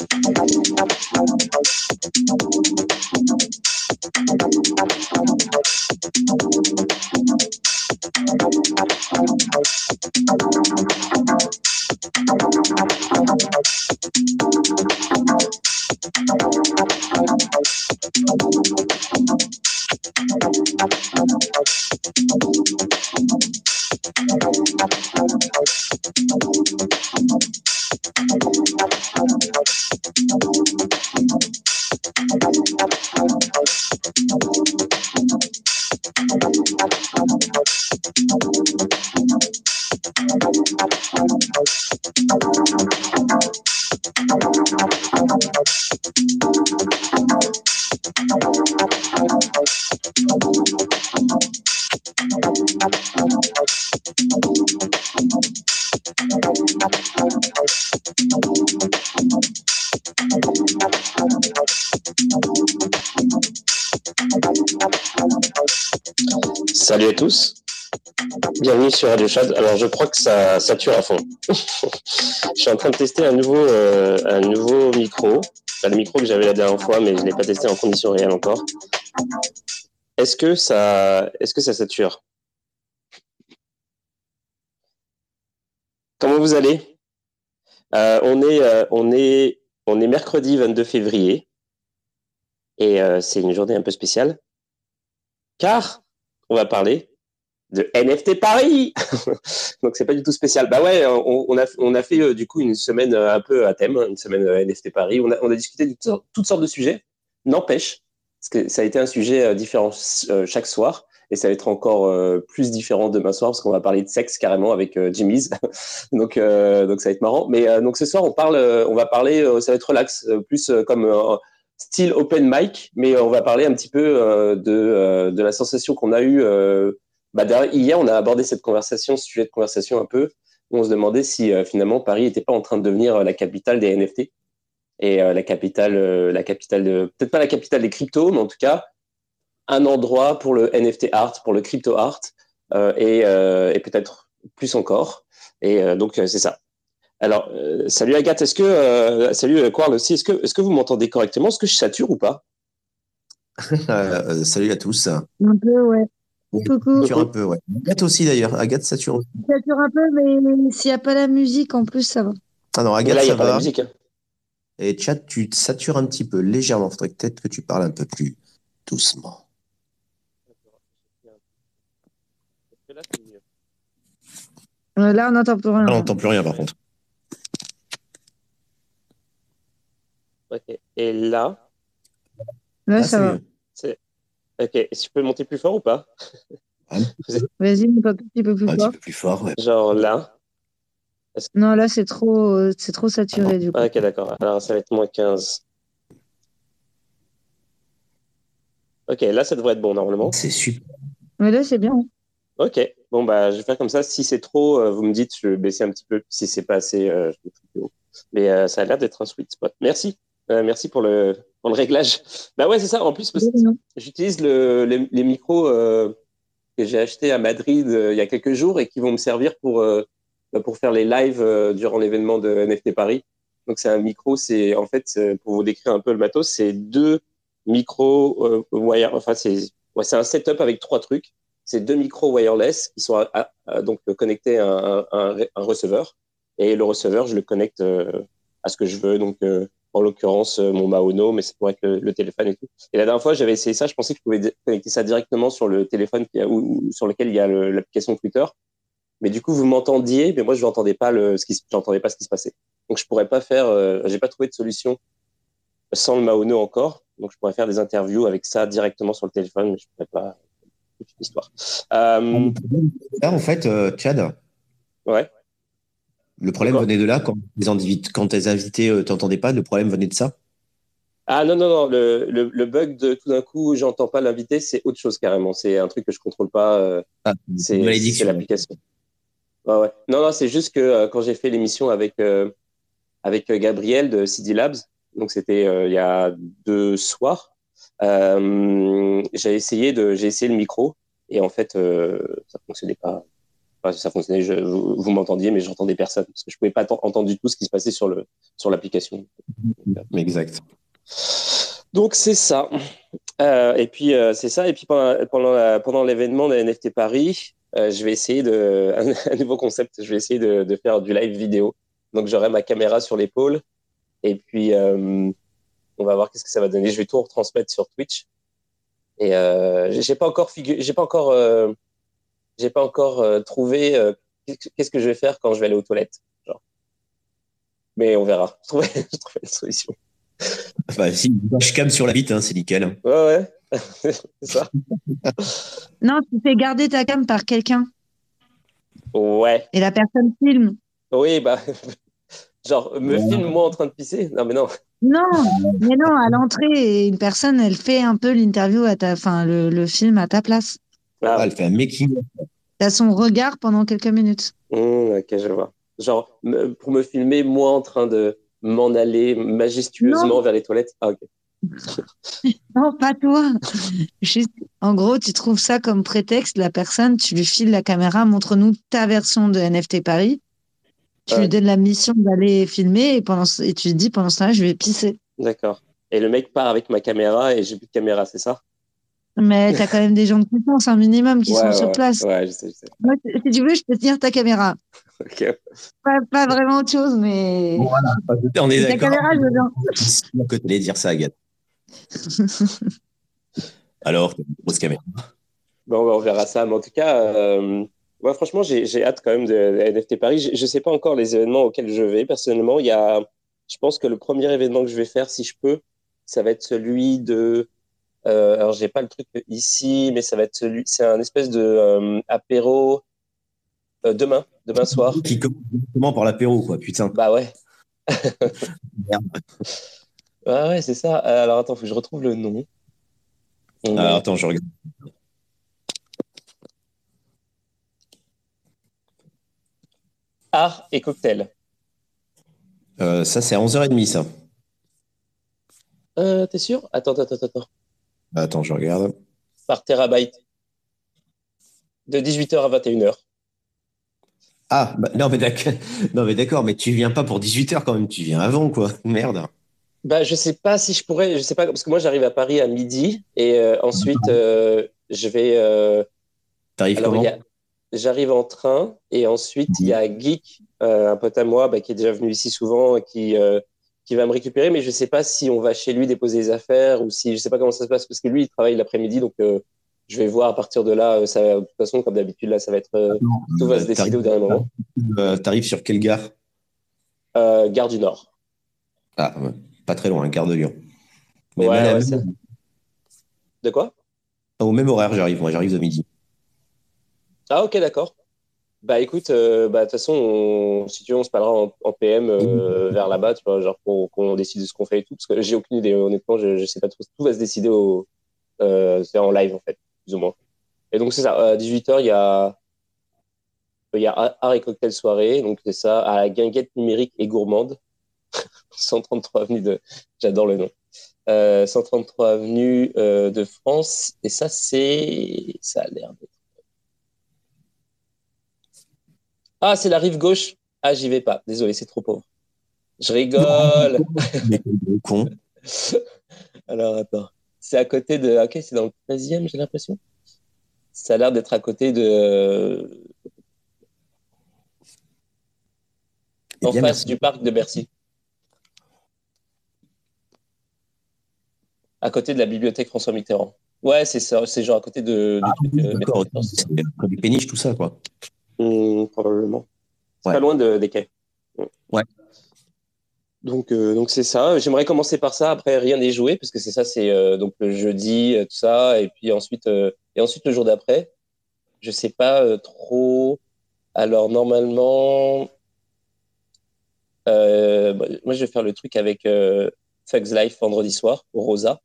I don't know. Salut à tous. Bienvenue sur Radio Chat. Alors, je crois que ça sature à fond. je suis en train de tester un nouveau, euh, un nouveau micro. le micro que j'avais la dernière fois, mais je ne l'ai pas testé en conditions réelles encore. Est-ce que ça, est-ce que ça sature? Comment vous allez? Euh, on, est, euh, on, est, on est mercredi 22 février et c'est une journée un peu spéciale car on va parler de NFT Paris. Donc c'est pas du tout spécial. Bah ouais, on, a, on a fait euh, du coup une semaine euh, un peu à thème, une semaine euh, NFT Paris. On a, on a discuté de toutes sortes de sujets. N'empêche, parce que ça a été un sujet différent chaque soir. Et ça va être encore plus différent demain soir parce qu'on va parler de sexe carrément avec Jimmy's. donc, donc ça va être marrant. Mais donc ce soir, on parle, on va parler, ça va être relax, plus comme style open mic, mais on va parler un petit peu de, de la sensation qu'on a eue bah, hier, on a abordé cette conversation, ce sujet de conversation un peu, où on se demandait si euh, finalement Paris n'était pas en train de devenir euh, la capitale des NFT et euh, la capitale, la capitale de, peut-être pas la capitale des cryptos, mais en tout cas un endroit pour le NFT art, pour le crypto art, et peut-être plus encore. Et donc c'est ça. Alors, salut Agathe, est-ce que, salut Quarl aussi, est-ce que, est-ce que vous m'entendez correctement? Est-ce que je sature ou pas? Salut à tous. Un peu, ouais. Coucou. Sature un peu, ouais. Agathe aussi d'ailleurs. Agathe sature aussi. Sature un peu, mais s'il n'y a pas la musique en plus, ça va. Ah non, Agathe, Là, ça va. La musique. Et chat, tu te satures un petit peu légèrement. Il faudrait peut-être que tu parles un peu plus doucement. Euh, là, on n'entend plus rien. on n'entend plus rien par contre. Ok. Et là Là, ça va. Ok, tu peux monter plus fort ou pas Vas-y, monte un petit peu plus fort. Un petit peu plus fort, ouais. Genre là Non, là, c'est trop, c'est trop saturé, du coup. Ah, ok, d'accord. Alors, ça va être moins 15. Ok, là, ça devrait être bon, normalement. C'est super. Mais là, c'est bien. Ok, bon, bah, je vais faire comme ça. Si c'est trop, euh, vous me dites, je vais baisser un petit peu. Si c'est pas assez, euh, je vais plus haut. Mais euh, ça a l'air d'être un sweet spot. Merci. Merci pour le, réglage. Bah ouais, c'est ça. En plus, j'utilise le, les, micros euh, que j'ai achetés à Madrid euh, il y a quelques jours et qui vont me servir pour, euh, pour faire les lives durant l'événement de NFT Paris. Donc, c'est un micro, c'est en fait, pour vous décrire un peu le matos, c'est deux micros wire, enfin, c'est ouais, un setup avec trois trucs. C'est deux micros wireless qui sont donc connectés à un, un, un, receveur. Et le receveur, je le connecte à ce que je veux. Donc, en l'occurrence euh, mon Maono, mais ça pourrait être le, téléphone et tout. Et la dernière fois, j'avais essayé ça, je pensais que je pouvais connecter ça directement sur le téléphone qui a, ou, sur lequel il y a l'application Twitter. Mais du coup, vous m'entendiez, mais moi, je n'entendais pas le, ce qui, j'entendais pas ce qui se passait. Donc, je pourrais pas faire, euh, j'ai pas trouvé de solution sans le Maono encore. Donc, je pourrais faire des interviews avec ça directement sur le téléphone, mais je pourrais pas toute l'histoire. Euh... en fait, euh, Chad. Ouais. Le problème venait de là quand les, invités, quand les invités euh, t'entendaient pas, le problème venait de ça? Ah non, non, non, le, le, bug de tout d'un coup, j'entends pas l'invité, c'est autre chose carrément. C'est un truc que je contrôle pas. Euh, ah, c'est l'application. Ouais. Non, non, c'est juste que euh, quand j'ai fait l'émission avec, avec Gabriel de CD Labs, donc c'était il y a deux soirs, j'ai essayé, de, j'ai essayé le micro et en fait, ça fonctionnait pas ça fonctionnait, je, vous, m'entendiez, mais j'entendais personne parce que je pouvais pas entendre du tout ce qui se passait sur le sur l'application. Exact. Donc c'est ça. Euh, et puis euh, c'est ça. Et puis pendant pendant, pendant l'événement de NFT Paris, euh, je vais essayer de un, nouveau concept. Je vais essayer de, de, faire du live vidéo. Donc j'aurai ma caméra sur l'épaule et puis on va voir qu'est-ce que ça va donner. Je vais tout retransmettre sur Twitch. Et j'ai pas encore j'ai pas encore j'ai pas encore trouvé qu'est-ce que je vais faire quand je vais aller aux toilettes. Genre. Mais on verra. Je trouverai, je trouverai une solution. Bah, si, je cam sur la vitre, hein, c'est nickel. Ouais, ouais. c'est ça. Non, tu fais garder ta cam par quelqu'un. Ouais. Et la personne filme. Oui, bah. Genre, me filme moi en train de pisser Non, mais non. Non, mais non, à l'entrée, une personne, elle fait un peu l'interview à ta, enfin, le, le, film à ta place. Ah, elle fait un making. T'as son regard pendant quelques minutes. Mmh, ok, je vois. Genre, pour me filmer, moi en train de, m'en aller majestueusement vers les toilettes Ah, ok. non, pas toi. en gros, tu trouves ça comme prétexte, la personne, tu lui files la caméra, montre-nous ta version de NFT Paris. Tu lui donnes la mission d'aller filmer et, pendant, et tu lui dis pendant ce temps-là, je vais pisser. D'accord. Et le mec part avec ma caméra et j'ai plus de caméra, c'est ça? Mais tu as quand même des gens de confiance, un minimum, qui sont sur place. Ouais, je sais, je sais. si tu veux, je peux tenir ta caméra. Pas, vraiment autre chose, mais. voilà, on est d'accord. La caméra, dire ça, Agathe. Alors, grosse caméra. Bon, on verra ça. Mais en tout cas, euh, franchement, j'ai hâte quand même de, NFT Paris. Je ne sais pas encore les événements auxquels je vais. Personnellement, il y a, je pense que le premier événement que je vais faire, si je peux, ça va être celui de. Euh, alors, j'ai pas le truc ici, mais ça va être celui. C'est un espèce de euh, apéro euh, demain, demain soir. Qui commence directement par l'apéro, quoi, putain. Bah ouais. Merde. Ah ouais, c'est ça. Alors attends, faut que je retrouve le nom. Alors, attends, je regarde. Art et cocktail. Ça, c'est à 11h30, ça. Euh, T'es sûr? Attends, attends, attends. Attends, je regarde. Par terabyte. De 18h à 21h. Ah, bah, non, mais d'accord, mais mais tu viens pas pour 18h quand même, tu viens avant, quoi. Merde. Bah, je sais pas si je pourrais, je sais pas, parce que moi j'arrive à Paris à midi et euh, ensuite euh, je vais. Euh, T'arrives comment J'arrive en train et ensuite il y a Geek, un pote à moi bah, qui est déjà venu ici souvent et qui, qui va me récupérer, mais je sais pas si on va chez lui déposer les affaires ou si je sais pas comment ça se passe parce que lui il travaille l'après-midi donc je vais voir à partir de là. Ça, de toute façon, comme d'habitude, là, ça va être euh, tout va se décider au dernier moment. Euh, T'arrives sur quelle gare? Euh, Gare du Nord. Ah, pas très loin, gare de Lyon. Mais ouais, de quoi? Au même horaire, j'arrive. Moi, j'arrive de midi. Ah, ok, d'accord. Bah écoute, bah, de toute façon, si tu veux, on se parlera en, PM vers là-bas, tu vois, genre pour qu'on décide de ce qu'on fait et tout, parce que j'ai aucune idée, honnêtement, je, je sais pas trop. Tout va se décider au, c'est en live en fait plus ou moins. Et donc, c'est ça. À 18h, il y a, il y a art et cocktail soirée. Donc, c'est ça. À la guinguette numérique et gourmande. 133 avenue de. J'adore le nom. 133 euh, avenue euh, de France. Et ça, c'est. Ça a l'air d'être. Ah, c'est la rive gauche. Ah, j'y vais pas. Désolé, c'est trop pauvre. Je rigole. con. Alors, attends. C'est à côté de. Ok, c'est dans le 13e, j'ai l'impression. Ça a l'air d'être à côté de. Eh en face du parc de Bercy. À côté de la bibliothèque François Mitterrand. Ouais, c'est ça. C'est genre à côté de. Ah, du euh, D'accord, du péniche, tout ça, quoi. Mmh, probablement. C'est pas loin de, des quais. Ouais. Donc, euh, donc c'est ça. J'aimerais commencer par ça. Après, rien n'est joué parce que c'est ça. C'est euh, donc le jeudi, euh, tout ça, et puis ensuite, et ensuite le jour d'après. Je sais pas trop. Alors normalement, moi je vais faire le truc avec Fugs Life vendredi soir au Rosa.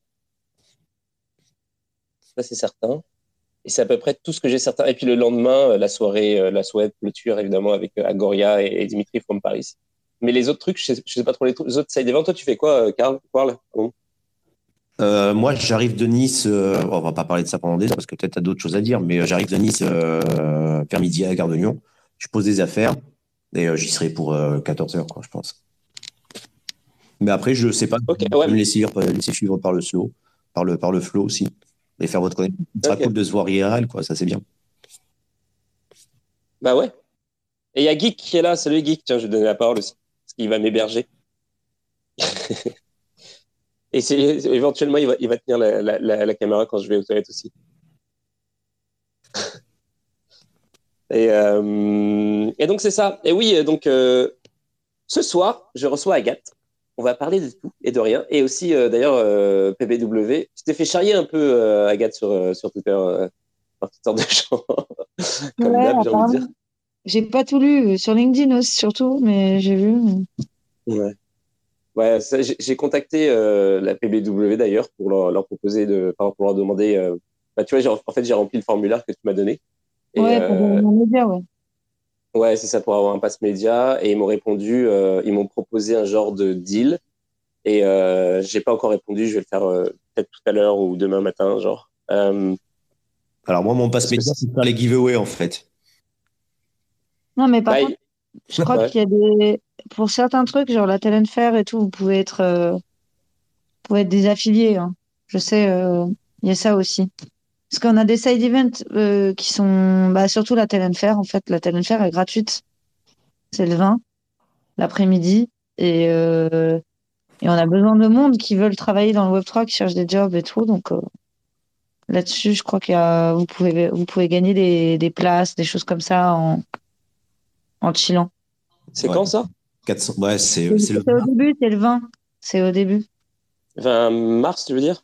Ça c'est certain. Et c'est à peu près tout ce que j'ai certain. Et puis le lendemain, la soirée, la soirée clôture évidemment avec Agoria et, et Dimitri from Paris. Mais les autres trucs, je sais, sais pas trop les, autres side events. Toi, tu fais quoi, Carl moi, j'arrive de Nice. on va pas parler de ça pendant des heures parce que peut-être tu as d'autres choses à dire, mais j'arrive de Nice vers midi à la gare de Lyon. Je pose des affaires et j'y serai pour 14 heures, quoi, je pense. Mais après, je sais pas. Okay, ouais. me laisser, laisser, suivre par le slow, par le, par le flow aussi. Et faire votre cool de se voir IRL, quoi. Ça, c'est bien. Bah ouais. Et il y a Geek qui est là. Salut Geek. Tiens, je vais donner la parole aussi. Parce qu'il va m'héberger. Et c'est, éventuellement, il va, il va tenir la, la, la, caméra quand je vais aux toilettes aussi. et, euh, et, donc, c'est ça. Et oui, donc, euh, ce soir, je reçois Agathe on va parler de tout et de rien. Et aussi, euh, d'ailleurs, euh, PBW, tu t'es fait charrier un peu, euh, Agathe, sur, sur Twitter, par toutes sortes de gens. Comme j'ai envie de dire. J'ai pas tout lu, sur LinkedIn aussi, surtout, mais j'ai vu. Ouais. Ouais, j'ai contacté la PBW d'ailleurs pour leur, proposer de, pour leur demander. bah, tu vois, en fait, j'ai rempli le formulaire que tu m'as donné. Et, ouais, pour média, ouais. Ouais, c'est ça pour avoir un pass média. Et ils m'ont répondu, euh, ils m'ont proposé un genre de deal. Et euh, j'ai pas encore répondu. Je vais le faire euh, peut-être tout à l'heure ou demain matin, genre. Euh, Alors moi, mon pass média, c'est faire les giveaways en fait. Non, mais par bah, contre, je crois qu'il y a des, pour certains trucs, genre la Talent Fair et tout, vous pouvez être, vous pouvez être des affiliés. Hein. Je sais, il y a ça aussi. Parce qu'on a des side events euh, qui sont bah, surtout la Talent Fair. En fait, la Talent Fair est gratuite. C'est le 20, l'après-midi. Et, euh, et on a besoin de monde qui veulent travailler dans le Web3, qui cherchent des jobs et tout. Donc euh, là-dessus, je crois que vous pouvez, vous pouvez gagner des, des, places, des choses comme ça en, en chillant. C'est quand ça? 400... Ouais, c'est le... au début, c'est le 20. C'est au début. 20 mars, tu veux dire?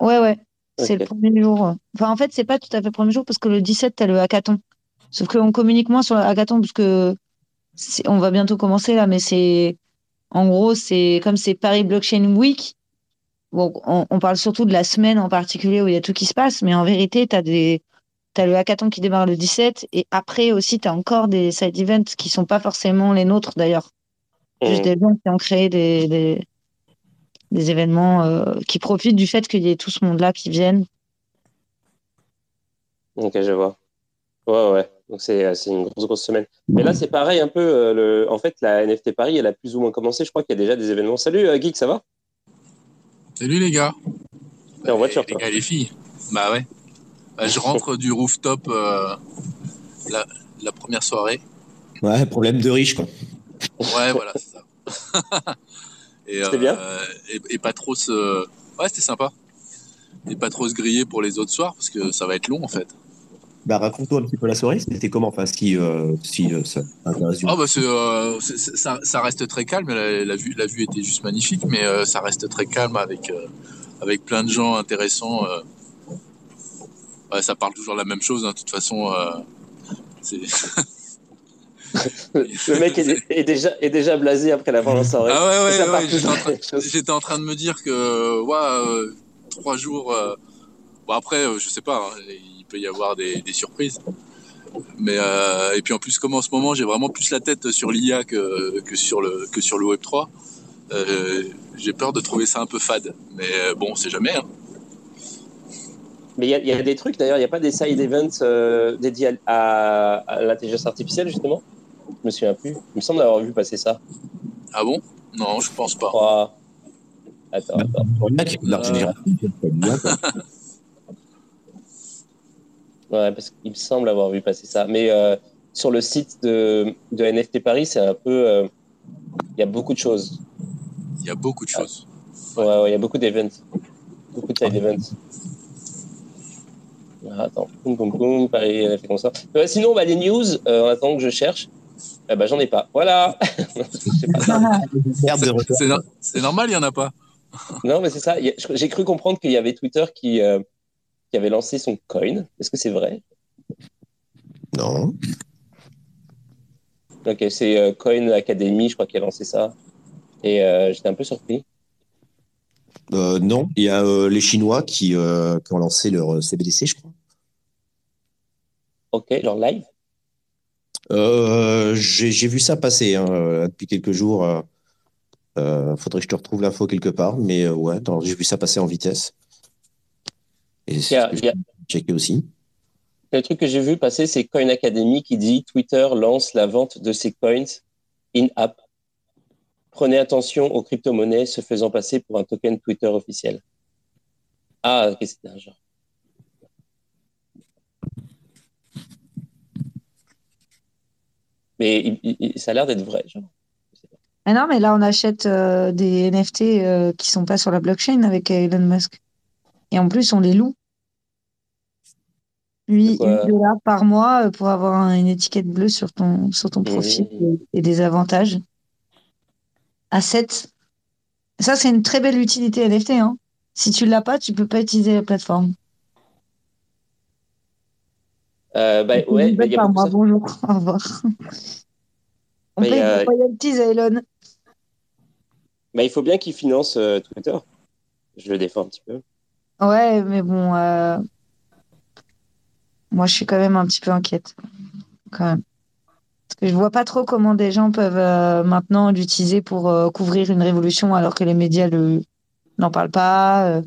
Ouais, ouais. C'est le premier jour. Enfin, en fait, c'est pas tout à fait le premier jour parce que le 17, tu as le hackathon. Sauf qu'on communique moins sur le hackathon parce que on va bientôt commencer là, mais c'est en gros, c'est comme c'est Paris Blockchain Week. Bon, on, parle surtout de la semaine en particulier où il y a tout qui se passe, mais en vérité, tu as des T'as le hackathon qui démarre le 17 et après aussi, tu as encore des side events qui sont pas forcément les nôtres d'ailleurs. Juste mmh. des gens qui ont créé des, des événements euh, qui profitent du fait qu'il y ait tout ce monde-là qui viennent. Ok, je vois. Ouais, ouais. Donc c'est une grosse, grosse semaine. Mais là, c'est pareil un peu. Euh, le... En fait, la NFT Paris, elle a plus ou moins commencé. Je crois qu'il y a déjà des événements. Salut, euh, Geek, ça va? Salut les gars. T'es en voiture, Les gars les filles. Bah ouais. Bah, je rentre du rooftop la, la, première soirée. Ouais, problème de riche, quoi. Ouais, voilà, c'est ça. Et, c'était bien euh, et, pas trop se. Ouais, c'était sympa. Et pas trop se griller pour les autres soirs parce que ça va être long en fait. Bah, raconte-nous un petit peu la soirée, c'était comment Enfin, si, euh, si euh, ça intéresse ah, bah, ça, ça, reste très calme. La, la, vue, la vue était juste magnifique, mais ça reste très calme avec, avec plein de gens intéressants. Ouais, ça parle toujours la même chose, hein, de toute façon. c'est. le mec est, déjà, est déjà blasé après la en soirée. Ah ouais, ouais, ouais j'étais en, train de me dire que, ouais, euh, trois jours. Euh, bon, après, euh, je sais pas, hein, il peut y avoir des, des surprises. Mais et puis en plus, comme en ce moment, j'ai vraiment plus la tête sur l'IA que, que, sur le, que sur le Web 3. j'ai peur de trouver ça un peu fade. Mais bon, c'est jamais. Hein. Mais il y, y, a des trucs, d'ailleurs, il n'y a pas des side events dédiés à, à l'intelligence artificielle, justement? Je me souviens plus. Il me semble avoir vu passer ça. Ah bon? Non, je pense pas. Oh. Attends, attends. ouais, parce qu'il me semble avoir vu passer ça. Mais euh, sur le site de, de NFT Paris, c'est un peu. Euh, il y a beaucoup de choses. Il y a beaucoup de choses. Ouais, ouais, il y a beaucoup d'events. Beaucoup de side events. Ah, attends, boum, boum, boum, Paris NFT Concert. Euh, sinon, bah, les news, euh, en attendant que je cherche. Eh ben, j'en ai pas. Voilà. c'est normal, il n'y en a pas. non, mais c'est ça. J'ai cru comprendre qu'il y avait Twitter qui, euh, qui avait lancé son coin. Est-ce que c'est vrai? Non. Ok, c'est euh, Coin Academy, je crois, qui a lancé ça. Et euh, j'étais un peu surpris. non, il y a les Chinois qui, qui, ont lancé leur CBDC, je crois. Ok, leur live? Euh, j'ai vu ça passer hein, depuis quelques jours. Euh, Euh, faudrait que je te retrouve l'info quelque part, mais euh, ouais, j'ai vu ça passer en vitesse. Et c'est checké aussi. Le truc que j'ai vu passer, c'est Coin Academy qui dit Twitter lance la vente de ses coins in-app. Prenez attention aux crypto-monnaies se faisant passer pour un token Twitter officiel. Ah, qu'est-ce que c'est un genre Mais ça a l'air d'être vrai, genre. Ah non, mais là, on achète euh, des NFT euh, qui sont pas sur la blockchain avec Elon Musk. Et en plus, on les loue. Lui, 8 dollars par mois euh, pour avoir une étiquette bleue sur ton, sur ton profil et, des avantages. À 7. Ça, c'est une très belle utilité NFT. Hein. Si tu l'as pas, tu peux pas utiliser la plateforme. Euh, bah, ouais, bah. Bonjour, au revoir. On paye des royalties à Elon. Bah, il faut bien qu'il finance euh, Twitter. Je le défends un petit peu. Ouais, mais bon, euh, moi, je suis quand même un petit peu inquiète. Quand même. Parce que je vois pas trop comment des gens peuvent euh, maintenant l'utiliser pour couvrir une révolution alors que les médias le... n'en parlent pas,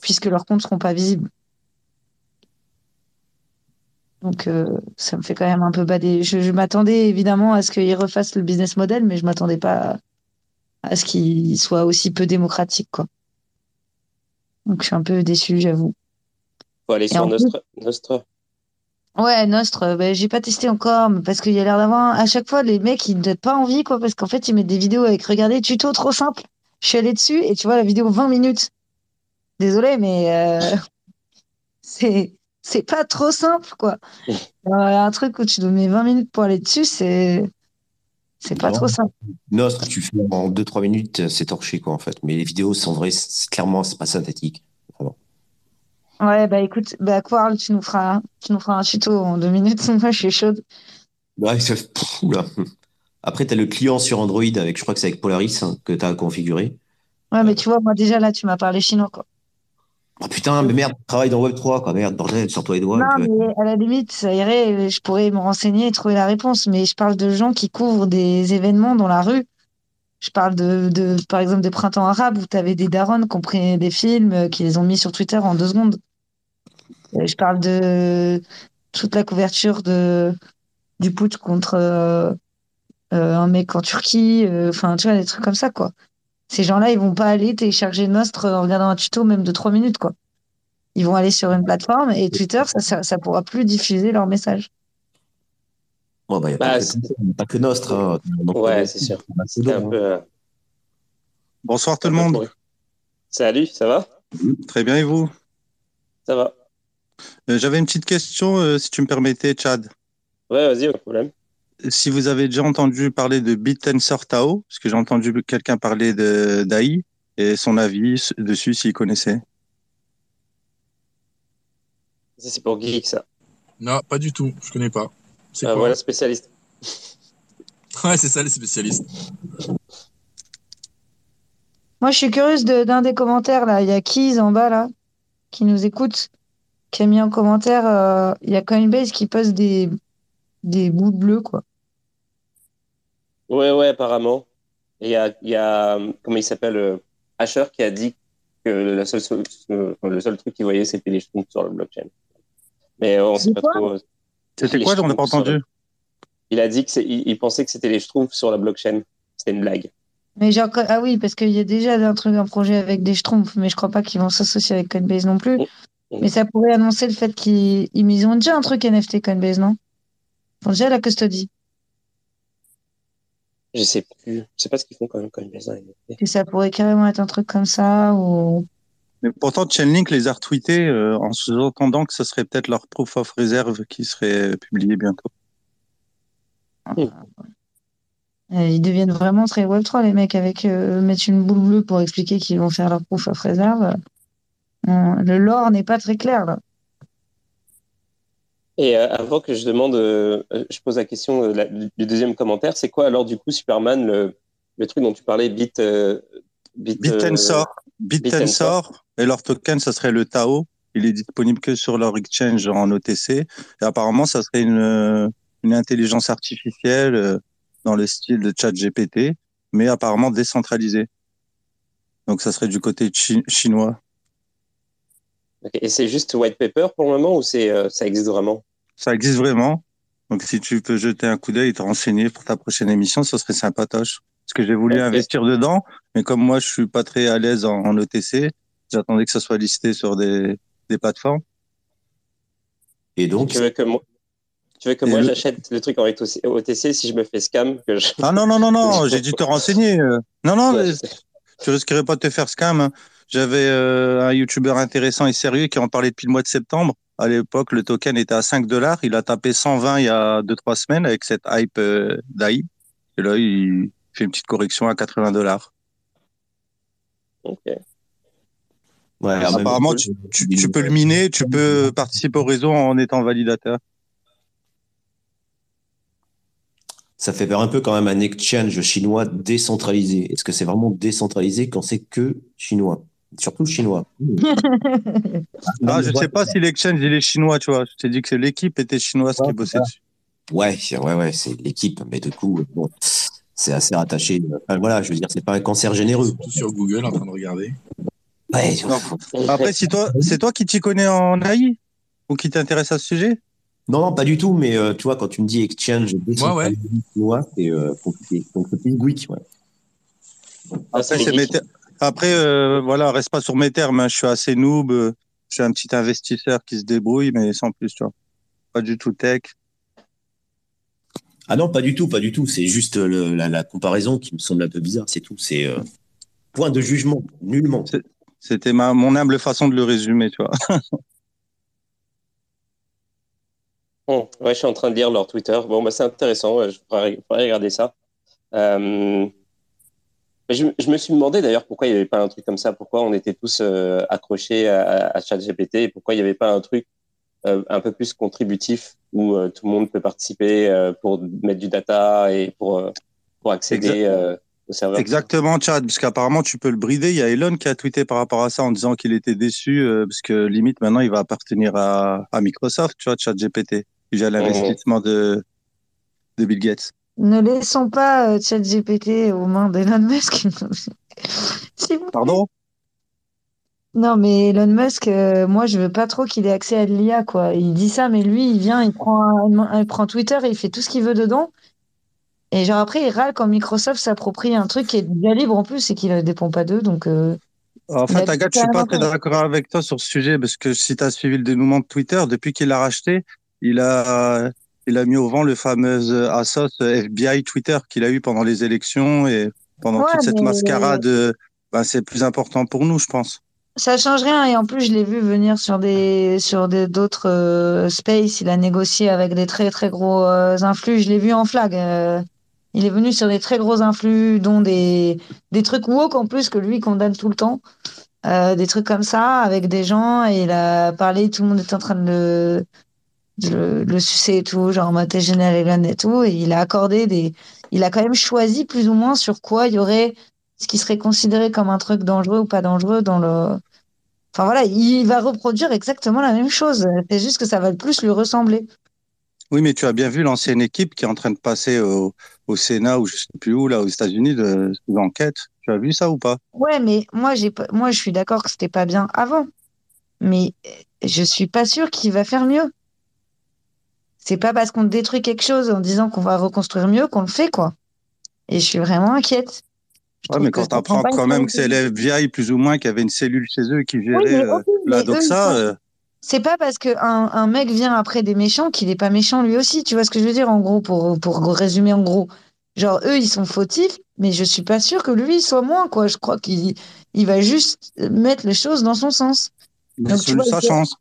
puisque leurs comptes seront pas visibles. Donc, ça me fait quand même un peu bader. Je, m'attendais évidemment à ce qu'ils refassent le business model, mais je m'attendais pas à, ce qu'il soit aussi peu démocratique, quoi. Donc, je suis un peu déçu, j'avoue. Faut aller sur Nostra. Ouais, Nostre, ben, j'ai pas testé encore, mais parce qu'il y a l'air d'avoir. À chaque fois, les mecs, ils ne donnent pas envie, quoi, parce qu'en fait, ils mettent des vidéos avec regardez, tuto trop simple. Je suis allé dessus et tu vois la vidéo 20 minutes. Désolé, mais euh, c'est c'est pas trop simple, quoi. un truc où tu dois mettre 20 minutes pour aller dessus, c'est c'est pas trop simple. Nostre, tu fais en 2-3 minutes, c'est torché, quoi, en fait. Mais les vidéos sont vraies, clairement, c'est pas synthétique. Ouais, bah écoute, bah Quarl, tu nous feras, tu nous feras un tuto en deux minutes. Moi, je suis chaude. Ouais, Après, tu as le client sur Android avec, je crois que c'est avec Polaris hein, que tu as configuré. Ouais, mais tu vois, moi déjà là, tu m'as parlé chinois, quoi. Oh putain, mais merde, travaille dans Web3, quoi. Merde, bordel, sors-toi les doigts. Non, mais à la limite, ça irait, je pourrais me renseigner et trouver la réponse. Mais je parle de gens qui couvrent des événements dans la rue. Je parle de, de par exemple, des printemps arabes où tu avais des darons qui ont pris des films, euh, qui les ont mis sur Twitter en deux secondes. Euh, je parle de toute la couverture de, du putsch contre euh, euh, un mec en Turquie. Enfin, tu vois, des trucs comme ça, quoi. Ces gens-là, ils vont pas aller télécharger Nostre en regardant un tuto même de trois minutes, quoi. Ils vont aller sur une plateforme et Twitter, ça, ça, pourra plus diffuser leur message. Bon, bah, n'y a pas, bah, que Nostre. Hein. ouais, c'est sûr. Peu... Bonsoir tout le monde. Salut, ça va? Très bien et vous? Ça va. Euh, j'avais une petite question, euh, si tu me permettais, Chad. Ouais, vas-y, pas de problème. Si vous avez déjà entendu parler de BitTensor Tao, parce que j'ai entendu quelqu'un parler de d'AI et son avis dessus, s'il connaissait. Ça, c'est pour geek, ça. Non, pas du tout. Je connais pas. C'est ah, voilà, spécialiste. ouais, c'est ça, les spécialistes. Moi, je suis curieuse d'un des commentaires, là. Il y a Keys en bas, là, qui nous écoute qui a mis en commentaire, euh, il y a Coinbase qui poste des, des bouts bleus, quoi. Ouais, ouais, apparemment. Et il y a, y a, comment il s'appelle, euh, Asher, qui a dit que le seul, le seul truc qu'il voyait, c'était les schtroumpfs sur le blockchain. Mais on sait pas trop. C'était quoi, j'en ai pas entendu. Il a dit qu'il il pensait que c'était les schtroumpfs sur la blockchain. C'était une blague. Mais genre, ah oui, parce qu'il y a déjà un truc, un projet avec des schtroumpfs, mais je crois pas qu'ils vont s'associer avec Coinbase non plus. Mais ça pourrait annoncer le fait qu'ils ils ont déjà un truc NFT Coinbase, non? Ils ont déjà la custody. Je sais plus. Je sais pas ce qu'ils font quand même Coinbase. Hein, Et ça pourrait carrément être un truc comme ça ou. Mais pourtant, Chainlink les a retweetés euh, en sous-entendant que ce serait peut-être leur proof of reserve qui serait publié bientôt. Hmm. Ils deviennent vraiment très Web3, les mecs, avec euh, mettre une boule bleue pour expliquer qu'ils vont faire leur proof of reserve. Le lore n'est pas très clair là. Et euh, avant que je demande, euh, je pose la question euh, du deuxième commentaire, c'est quoi alors du coup Superman, le, truc dont tu parlais, Bit, Bit, Bitensor, Bitensor, et leur token, ça serait le Tao. Il est disponible que sur leur exchange en OTC. Et apparemment, ça serait une, une intelligence artificielle dans le style de ChatGPT, mais apparemment décentralisé. Donc ça serait du côté chinois. Et c'est juste white paper pour le moment ou c'est euh, ça existe vraiment? Ça existe vraiment. Donc si tu peux jeter un coup d'œil et te renseigner pour ta prochaine émission, ce serait sympatoche. Parce que j'ai voulu investir dedans, mais comme moi je suis pas très à l'aise en, OTC, j'attendais que ça soit listé sur des, des plateformes. Et donc tu veux que moi, tu veux que moi j'achète le truc en OTC si je me fais scam que je... Ah non non non non, j'ai dû te renseigner. Non non, tu risquerais pas de te faire scam. Hein. J'avais euh, un YouTuber intéressant et sérieux qui en parlait depuis le mois de septembre. À l'époque, le token était à 5 dollars. Il a tapé 120 il y a 2-3 semaines avec cette hype euh, d'AI. Et là, il fait une petite correction à 80 dollars. Ok. Ouais, apparemment, tu, tu, peux le miner, tu peux participer au réseau en étant validateur. Ça fait peur un peu quand même un exchange chinois décentralisé. Est-ce que c'est vraiment décentralisé quand c'est que chinois? Surtout chinois. ah, je ne sais pas si l'exchange il est chinois, tu vois. Je t'ai dit que l'équipe était chinoise qui bossait dessus. Ouais, ouais, ouais, c'est l'équipe, mais du coup, bon, c'est assez rattaché. voilà, je veux dire, c'est pas un cancer généreux. Tout sur Google en train de regarder. Ouais, Après, si toi, c'est toi qui t'y connais en AI ou qui t'intéresse à ce sujet? Non, non, pas du tout, mais euh, tu vois, quand tu me dis exchange, ouais, ouais. c'est euh, compliqué. Donc, c'est ouais. Après, c'est après, euh, voilà, reste pas sur mes termes. Hein. Je suis assez noob. Euh, je suis un petit investisseur qui se débrouille, mais sans plus, tu vois. Pas du tout tech. Ah non, pas du tout, pas du tout. C'est juste la, comparaison qui me semble un peu bizarre, c'est tout. C'est euh, point de jugement, nullement. C'était ma mon humble façon de le résumer, tu vois. bon, ouais, je suis en train de lire leur Twitter. Bon, bah, c'est intéressant. Je pourrais, regarder ça. Euh, je, je, me suis demandé d'ailleurs pourquoi il n'y avait pas un truc comme ça, pourquoi on était tous euh, accrochés à, à ChatGPT, et pourquoi il n'y avait pas un truc euh, un peu plus contributif où euh, tout le monde peut participer pour mettre du data et pour, pour accéder au serveur. Exactement, Chad, parce qu'apparemment tu peux le brider. Il y a Elon qui a tweeté par rapport à ça en disant qu'il était déçu parce que limite maintenant il va appartenir à, à Microsoft, tu vois, ChatGPT. Il a l'investissement de, de Bill Gates. Ne laissons pas euh, ChatGPT aux mains d'Elon Musk. Pardon? Non, mais Elon Musk, euh, moi, je veux pas trop qu'il ait accès à l'IA, quoi. Il dit ça, mais lui, il vient, il prend, il prend Twitter et il fait tout ce qu'il veut dedans. Et genre après, il râle quand Microsoft s'approprie un truc qui est bien libre en plus et qui ne dépend pas d'eux. Donc, euh, en fait, Agathe, je suis pas très d'accord avec toi sur ce sujet parce que si tu as suivi le dénouement de Twitter, depuis qu'il l'a racheté, il a il a mis au vent le fameux euh, Asos euh, FBI Twitter qu'il a eu pendant les élections et pendant toute cette mascarade. Euh, ben, c'est plus important pour nous, je pense. Ça change rien et en plus je l'ai vu venir sur des sur des d'autres space. Il a négocié avec des très très gros influx. Je l'ai vu en flag. il est venu sur des très gros influx, dont des des trucs woke en plus que lui condamne tout le temps. des trucs comme ça avec des gens et il a parlé. Tout le monde était en train de le le, le sucer et tout, genre Maté Général et tout, et il a accordé des. Il a quand même choisi plus ou moins sur quoi il y aurait ce qui serait considéré comme un truc dangereux ou pas dangereux dans le. Enfin voilà, il va reproduire exactement la même chose. C'est juste que ça va plus lui ressembler. Oui, mais tu as bien vu l'ancienne équipe qui est en train de passer au, au Sénat ou je sais plus où, là, aux États-Unis, de, l'enquête. Tu as vu ça ou pas? Ouais, mais moi, j'ai, moi, je suis d'accord que c'était pas bien avant. Mais je suis pas sûr qu'il va faire mieux. C'est pas parce qu'on détruit quelque chose en disant qu'on va reconstruire mieux qu'on le fait, quoi. Et je suis vraiment inquiète. Ouais, mais quand tu apprends quand même que c'est l'FBI plus ou moins qui avait une cellule chez eux qui gérait euh, la doxa. Euh. C'est pas parce qu'un un mec vient après des méchants qu'il est pas méchant lui aussi. Tu vois ce que je veux dire en gros pour, pour résumer en gros. Genre eux ils sont fautifs, mais je suis pas sûre que lui soit moins quoi. Je crois qu'il il va juste mettre les choses dans son sens. Donc, tu vois, sa chance.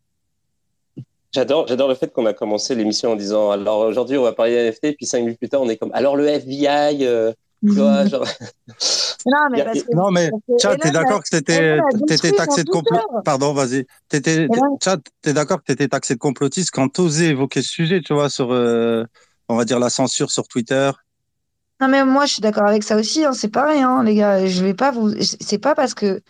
J'adore, j'adore le fait qu'on a commencé l'émission en disant alors aujourd'hui on va parler NFT, puis cinq minutes plus tard on est comme alors le FBI. Euh, Non, mais, parce que, non, mais Chad, t'es d'accord que c'était, t'étais taxé de complotiste. Pardon, vas-y. T'étais, Chad, t'es d'accord que t'étais taxé de complotiste quand t'osais évoquer ce sujet, tu vois, sur, euh, on va dire, la censure sur Twitter? Non, mais moi, je suis d'accord avec ça aussi, hein, c'est pareil, hein, les gars. Je vais pas vous, c'est pas parce que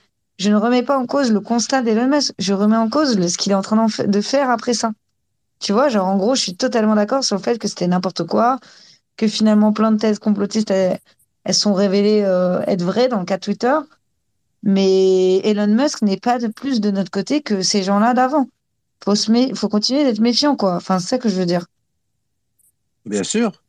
je ne remets pas en cause le constat d'Elon Musk, je remets en cause ce qu'il est en train de faire après ça. Tu vois, genre en gros, je suis totalement d'accord sur le fait que c'était n'importe quoi, que finalement plein de thèses complotistes elles sont révélées être vraies dans le cas Twitter. Mais Elon Musk n'est pas de plus de notre côté que ces gens-là d'avant. Faut faut continuer d'être méfiant, quoi. Enfin, c'est ça que je veux dire. Bien sûr.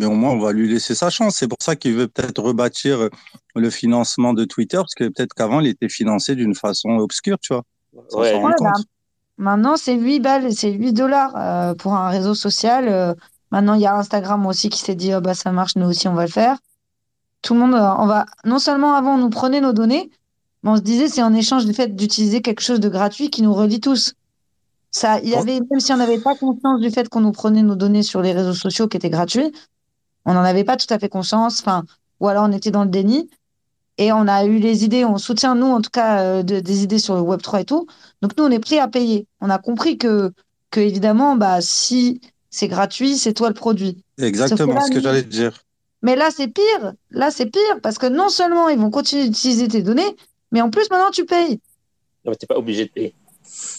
Mais au moins, on va lui laisser sa chance. C'est pour ça qu'il veut peut-être rebâtir le financement de Twitter, parce que peut-être qu'avant, il était financé d'une façon obscure, tu vois. Ouais. Bah, maintenant, c'est 8 balles, c'est 8 dollars euh, pour un réseau social. Euh, maintenant, il y a Instagram aussi qui s'est dit, oh, bah, ça marche, nous aussi, on va le faire. Tout le monde, euh, on va, non seulement avant, on nous prenait nos données, mais on se disait, c'est en échange du fait d'utiliser quelque chose de gratuit qui nous relie tous. Ça, il y avait, même si on n'avait pas conscience du fait qu'on nous prenait nos données sur les réseaux sociaux qui étaient gratuits, on n'en avait pas tout à fait conscience, enfin, ou alors on était dans le déni. Et on a eu les idées, on soutient, nous, en tout cas, euh, des idées sur le Web3 et tout. Donc, nous, on est prêt à payer. On a compris que, que évidemment, bah, si c'est gratuit, c'est toi le produit. Exactement ce que j'allais te dire. Mais là, c'est pire. Là, c'est pire parce que non seulement ils vont continuer d'utiliser tes données, mais en plus, maintenant, tu payes. Non, mais t'es pas obligé de payer.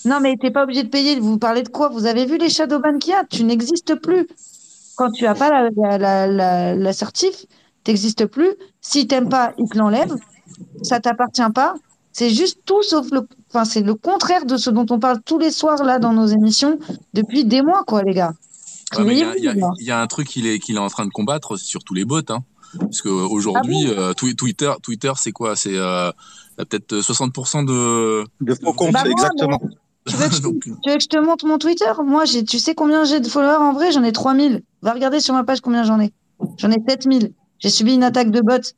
Non, mais t'es pas obligé de payer. Vous parlez de quoi? Vous avez vu les Shadowban qu'il y a? Tu n'existes plus. Quand tu n'as pas la, la, la, la certif, n'existes plus. Si t'aimes pas, ils te l'enlèvent. Ça t'appartient pas. C'est juste tout sauf le. Enfin, c'est le contraire de ce dont on parle tous les soirs là dans nos émissions depuis des mois, quoi, les gars. Il y, a un truc qu'il est, qu'il est en train de combattre sur tous les bots. Hein. Parce qu'aujourd'hui, ah euh, Twitter, Twitter c'est quoi? C'est euh, peut-être 60% de. De faux comptes, bah, exactement. Tu veux, que je, tu veux, que je, te montre mon Twitter? Moi, tu sais combien j'ai de followers en vrai? J'en ai 3000. Va regarder sur ma page combien j'en ai. J'en ai 7000. J'ai subi une attaque de bots.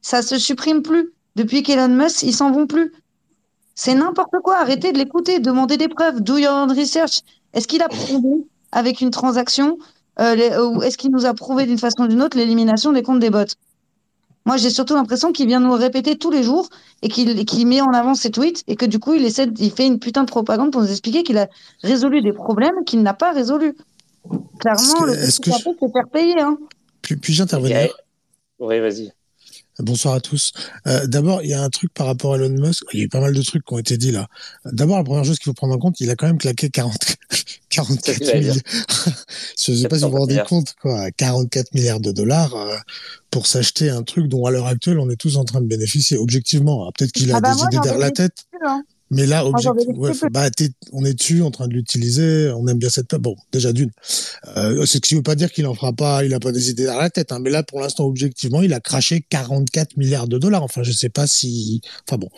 Ça se supprime plus. Depuis qu'Elon Musk, ils s'en vont plus. C'est n'importe quoi. Arrêtez de l'écouter. Demandez des preuves. Do your own research. Est-ce qu'il a prouvé avec une transaction euh, ou est-ce qu'il nous a prouvé d'une façon ou d'une autre l'élimination des comptes des bots? Moi, j'ai surtout l'impression qu'il vient nous répéter tous les jours et qu'il met en avant ses tweets et que du coup, il essaie, il fait une putain de propagande pour nous expliquer qu'il a résolu des problèmes qu'il n'a pas résolus. Clairement, le plus que c'est faire payer. Hein. Puis-je intervenir Oui, vas-y. Bonsoir à tous. Euh, D'abord, il y a un truc par rapport à Elon Musk. Il y a eu pas mal de trucs qui ont été dit là. D'abord, la première chose qu'il faut prendre en compte, il a quand même claqué 40, 44 milliards. Je sais pas si vous vous rendez compte, quoi. 44 milliards de dollars euh, pour s'acheter un truc dont à l'heure actuelle, on est tous en train de bénéficier. Objectivement, peut-être qu'il a ah bah des idées derrière la tête. Hein. Mais là, bah, on est dessus, en train de l'utiliser, on aime bien cette Bon, déjà d'une. Euh, ce qui ne veut pas dire qu'il en fera pas, il a pas des idées dans la tête. Hein, mais là, pour l'instant, objectivement, il a craché 44 milliards de dollars. Enfin, je sais pas si. Enfin bon,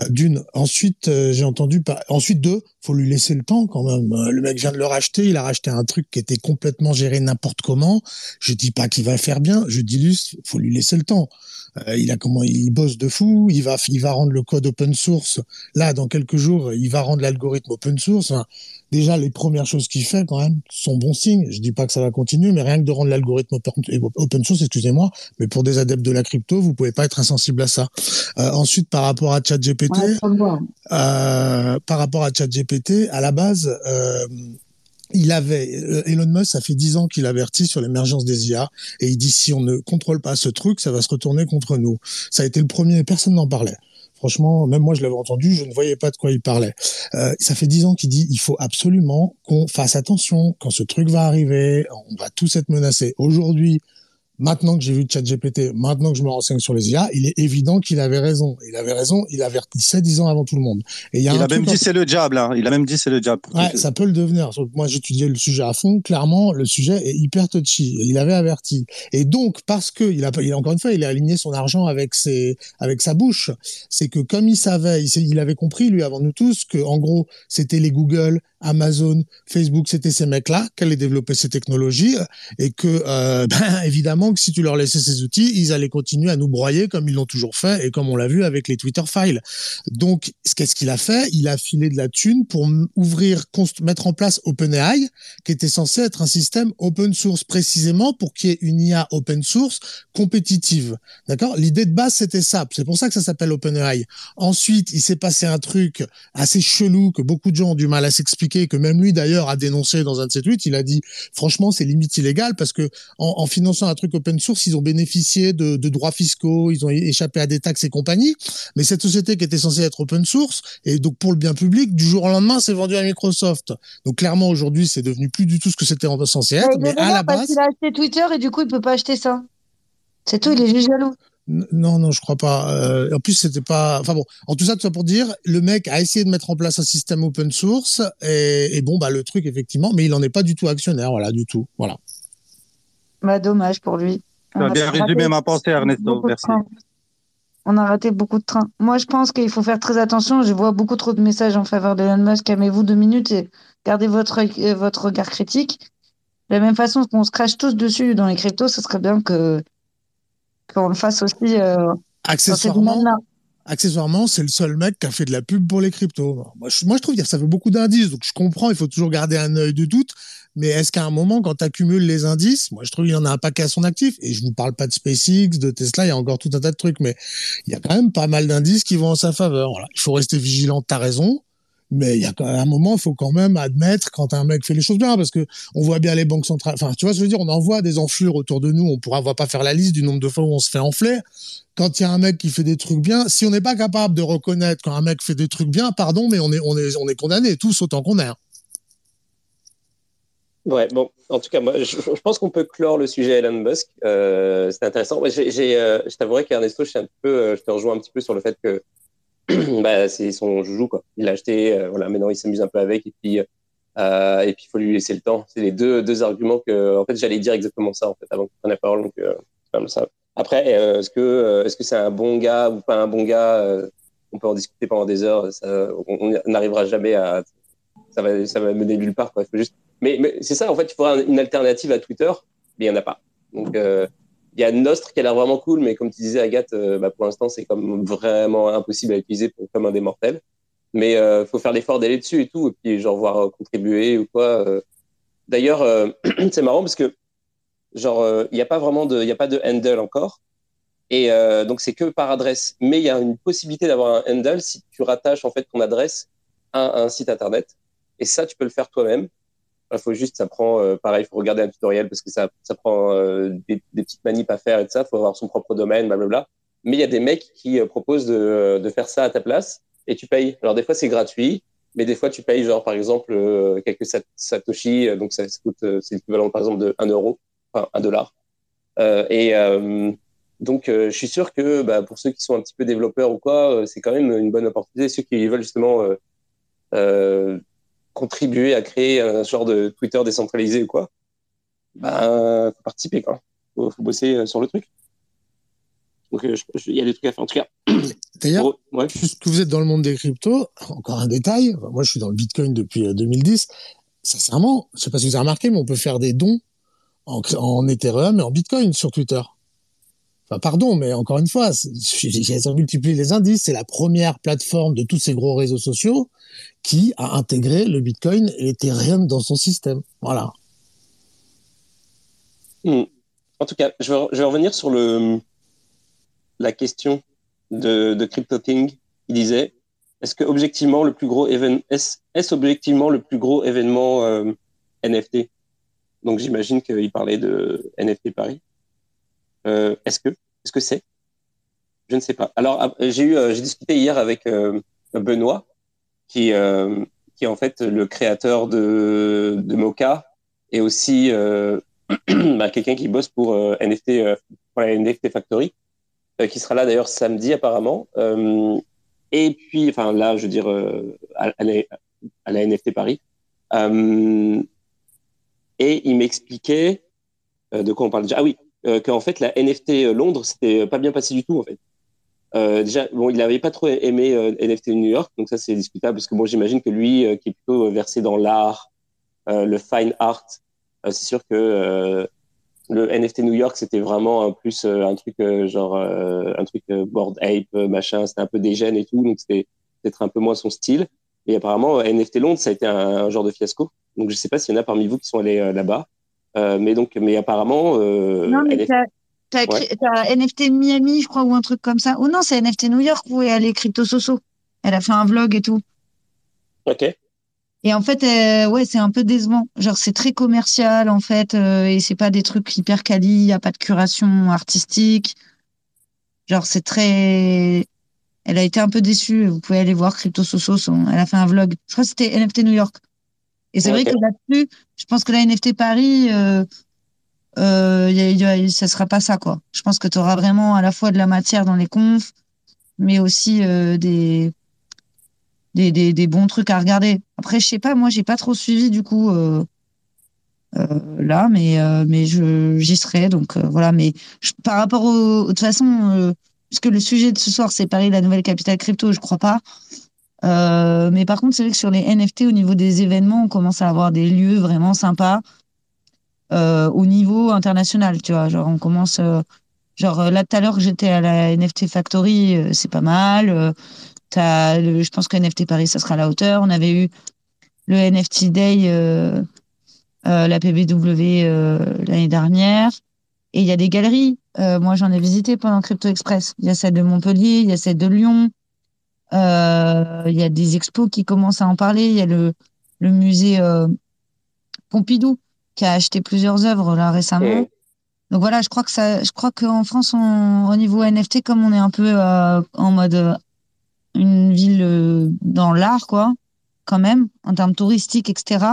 euh, d'une. Ensuite, euh, j'ai entendu. Ensuite, deux, faut lui laisser le temps quand même. Euh, le mec vient de le racheter, il a racheté un truc qui était complètement géré n'importe comment. Je dis pas qu'il va faire bien, je dis juste, faut lui laisser le temps. Euh, il a comment il bosse de fou, il va il va rendre le code open source. Là, dans quelques jours, il va rendre l'algorithme open source. déjà, les premières choses qu'il fait quand même sont bons signes. Je dis pas que ça va continuer, mais rien que de rendre l'algorithme open source, excusez-moi, mais pour des adeptes de la crypto, vous pouvez pas être insensible à ça. Euh, ensuite, par rapport à ChatGPT, euh, par rapport à ChatGPT, à la base. Euh, il avait euh, Elon Musk, ça fait dix ans qu'il avertit sur l'émergence des IA et il dit si on ne contrôle pas ce truc, ça va se retourner contre nous. Ça a été le premier, personne n'en parlait. Franchement, même moi je l'avais entendu, je ne voyais pas de quoi il parlait. Euh, ça fait dix ans qu'il dit il faut absolument qu'on fasse attention quand ce truc va arriver, on va tous être menacés. Aujourd'hui, Maintenant que j'ai vu ChatGPT, maintenant que je me renseigne sur les IA, il est évident qu'il avait raison. Il avait raison, il avertissait dix ans avant tout le monde. Et il, y a il a même dit c'est le diable. Hein. Il a même dit c'est le diable. Ouais, ça peut le devenir. Moi, j'étudiais le sujet à fond. Clairement, le sujet est hyper touchy. Il avait averti. Et donc, parce que il a, il, encore une fois, il a aligné son argent avec ses, avec sa bouche. C'est que comme il savait, il, il avait compris lui avant nous tous que en gros, c'était les Google, Amazon, Facebook, c'était ces mecs-là qui allaient développer ces technologies et que, euh, ben, évidemment, que si tu leur laissais ces outils, ils allaient continuer à nous broyer comme ils l'ont toujours fait et comme on l'a vu avec les Twitter files. Donc, qu'est-ce qu'il a fait? Il a filé de la thune pour ouvrir, mettre en place OpenAI, qui était censé être un système open source précisément pour qu'il y ait une IA open source compétitive. D'accord? L'idée de base, c'était ça. C'est pour ça que ça s'appelle OpenAI. Ensuite, il s'est passé un truc assez chelou que beaucoup de gens ont du mal à s'expliquer que même lui d'ailleurs a dénoncé dans un de ses tweets. Il a dit franchement c'est limite illégal parce que en, finançant un truc open source, ils ont bénéficié de, droits fiscaux, ils ont échappé à des taxes et compagnie. Mais cette société qui était censée être open source et donc pour le bien public, du jour au lendemain, c'est vendu à Microsoft. Donc clairement aujourd'hui, c'est devenu plus du tout ce que c'était censé être. mais à la base, il a acheté Twitter et du coup il peut pas acheter ça. C'est tout, il est juste jaloux. Non, non, je crois pas. Euh, en plus, c'était pas. Enfin bon, en tout ça, tout ça pour dire, le mec a essayé de mettre en place un système open source et, bon, bah le truc effectivement, mais il en est pas du tout actionnaire, voilà, du tout, voilà. Bah dommage pour lui. Tu as bien résumé ma pensée, Ernesto. Merci. On a raté beaucoup de trains. Moi, je pense qu'il faut faire très attention. Je vois beaucoup trop de messages en faveur d'Elon Musk. Calmez-vous deux minutes et gardez votre, euh, votre regard critique. De la même façon qu'on se crache tous dessus dans les cryptos, ce serait bien que qu'on le fasse aussi. Euh, accessoirement, accessoirement, c'est le seul mec qui a fait de la pub pour les cryptos. Moi, je, moi, je trouve que ça fait beaucoup d'indices, donc je comprends, il faut toujours garder un œil de doute. Mais est-ce qu'à un moment, quand tu accumules les indices, moi, je trouve qu'il y en a un paquet à son actif. Et je vous parle pas de SpaceX, de Tesla, il y a encore tout un tas de trucs, mais il y a quand même pas mal d'indices qui vont en sa faveur. Voilà. Il faut rester vigilant, t'as raison. Mais il y a quand même un moment, il faut quand même admettre quand un mec fait les choses bien, parce que on voit bien les banques centrales. Enfin, tu vois, je veux dire, on en voit des enflures autour de nous. On pourra, pas faire la liste du nombre de fois où on se fait enfler. Quand il y a un mec qui fait des trucs bien, si on n'est pas capable de reconnaître quand un mec fait des trucs bien, pardon, mais on est, on est, on est condamné tous autant qu'on est. Hein. Ouais, bon, en tout cas, moi, je, pense qu'on peut clore le sujet Elon Musk. Euh, c'est intéressant. J'ai, euh, je t'avouerai qu'Ernesto, euh, je te rejoins un petit peu sur le fait que bah, c'est son joujou quoi. Il l'a acheté, euh, voilà, maintenant il s'amuse un peu avec et puis euh, et puis il faut lui laisser le temps. C'est les deux deux arguments que en fait j'allais dire exactement ça en fait avant que tu prennes la parole donc euh, ça. Après est-ce que est-ce que c'est un bon gars ou pas un bon gars on peut en discuter pendant des heures, ça, on n'arrivera jamais à ça va ça va mener nulle part quoi. Faut juste mais, mais c'est ça en fait, il faudra une alternative à Twitter, mais il y en a pas. Donc il y a Nostre qui a l'air vraiment cool, mais comme tu disais, Agathe, euh, bah, pour l'instant, c'est comme vraiment impossible à utiliser pour, comme un des mortels. Mais il euh, faut faire l'effort d'aller dessus et tout, et puis genre voir euh, contribuer ou quoi. D'ailleurs, c'est marrant parce que genre il n'y a pas vraiment de, il a pas de handle encore, et donc c'est que par adresse. Mais il y a une possibilité d'avoir un handle si tu rattaches en fait ton adresse à un site internet, et ça tu peux le faire toi-même. Il faut juste, ça prend, euh, pareil, il faut regarder un tutoriel parce que ça, ça prend euh, des, des, petites manips à faire et tout ça. Faut avoir son propre domaine, blablabla. Mais il y a des mecs qui euh, proposent de, de, faire ça à ta place et tu payes. Alors des fois c'est gratuit, mais des fois tu payes genre par exemple quelques satoshi, donc ça, coûte, c'est l'équivalent par exemple de 1 euro, enfin 1 dollar. et donc je suis sûr que bah, pour ceux qui sont un petit peu développeurs ou quoi, c'est quand même une bonne opportunité. Ceux qui veulent justement contribuer à créer un genre de Twitter décentralisé ou quoi, ben, faut participer, quoi. Faut, faut bosser euh, sur le truc. Donc, euh, il y a des trucs à faire. En tout cas. D'ailleurs, ouais. puisque vous êtes dans le monde des cryptos, encore un détail. Moi, je suis dans le Bitcoin depuis 2010. Euh, Sincèrement, je sais pas si vous avez remarqué, mais on peut faire des dons en, en Ethereum et en Bitcoin sur Twitter. Pardon, mais encore une fois, j'ai multiplié les indices. C'est la première plateforme de tous ces gros réseaux sociaux qui a intégré le Bitcoin et l'Ethereum dans son système. Voilà. Hmm. En tout cas, je vais, revenir sur la question de, de Crypto King. Il disait est-ce que objectivement le plus gros événement est-ce objectivement le plus gros événement euh, NFT Donc j'imagine qu'il parlait de NFT Paris. Euh, est-ce que est-ce que c'est? Je ne sais pas. Alors j'ai eu euh, j'ai discuté hier avec Benoît qui, euh, qui est en fait le créateur de, de Mocha et aussi euh, bah, quelqu'un qui bosse pour euh, NFT, euh, pour la NFT Factory, euh, qui sera là d'ailleurs samedi apparemment. et puis, enfin là, je veux dire, à, la, NFT Paris. et il m'expliquait de quoi on parle déjà. Ah oui, qu'en fait la NFT Londres, c'était pas bien passé du tout en fait. Euh, déjà, bon, il n'avait pas trop aimé euh, NFT New York, donc ça c'est discutable parce que bon, j'imagine que lui, euh, qui est plutôt versé dans l'art, euh, le fine art, c'est sûr que le NFT New York c'était vraiment un plus un truc genre un truc board ape machin, c'était un peu dégène et tout, donc c'était peut-être un peu moins son style. Et apparemment NFT Londres ça a été un, un genre de fiasco. Donc je sais pas s'il y en a parmi vous qui sont allés là-bas, mais donc mais apparemment. non mais NFT... T'as as NFT Miami, je crois, ou un truc comme ça. Oh non, c'est NFT New York où elle est crypto soso. Elle a fait un vlog et tout. Ok. Et en fait, euh, ouais, c'est un peu décevant. Genre, c'est très commercial, en fait, euh, et c'est pas des trucs hyper quali, il n'y a pas de curation artistique. Genre, c'est très. Elle a été un peu déçue. Vous pouvez aller voir Crypto Soso. Son... Elle a fait un vlog. Je crois que c'était NFT New York. Et c'est vrai que là-dessus, je pense que la NFT Paris, euh, euh, y a, y a, ça sera pas ça, quoi. Je pense que tu auras vraiment à la fois de la matière dans les confs, mais aussi euh, des, des, des, des, bons trucs à regarder. Après, je sais pas, moi, j'ai pas trop suivi, du coup, euh, euh, là, mais, mais je, j'y serai. Donc, voilà. Mais je, par rapport au, de toute façon, puisque le sujet de ce soir, c'est Paris, la nouvelle capitale crypto, je crois pas. Euh, mais par contre, c'est vrai que sur les NFT, au niveau des événements, on commence à avoir des lieux vraiment sympas euh, au niveau international, tu vois. Genre, on commence, euh, genre là tout à l'heure, j'étais à la NFT Factory, euh, c'est pas mal. Euh, t'as, le, je pense que NFT Paris, ça sera à la hauteur. On avait eu le NFT Day, euh, la PBW l'année dernière. Et il y a des galeries. moi, j'en ai visité pendant Crypto Express. Il y a celle de Montpellier, il y a celle de Lyon. Euh, il y a des expos qui commencent à en parler. Il y a le, le musée euh, Pompidou qui a acheté plusieurs œuvres là récemment. Mmh. Donc voilà, je crois que ça, je crois qu'en France, on, au niveau NFT, comme on est un peu euh, en mode euh, une ville euh, dans l'art, quoi, quand même, en termes touristiques, etc.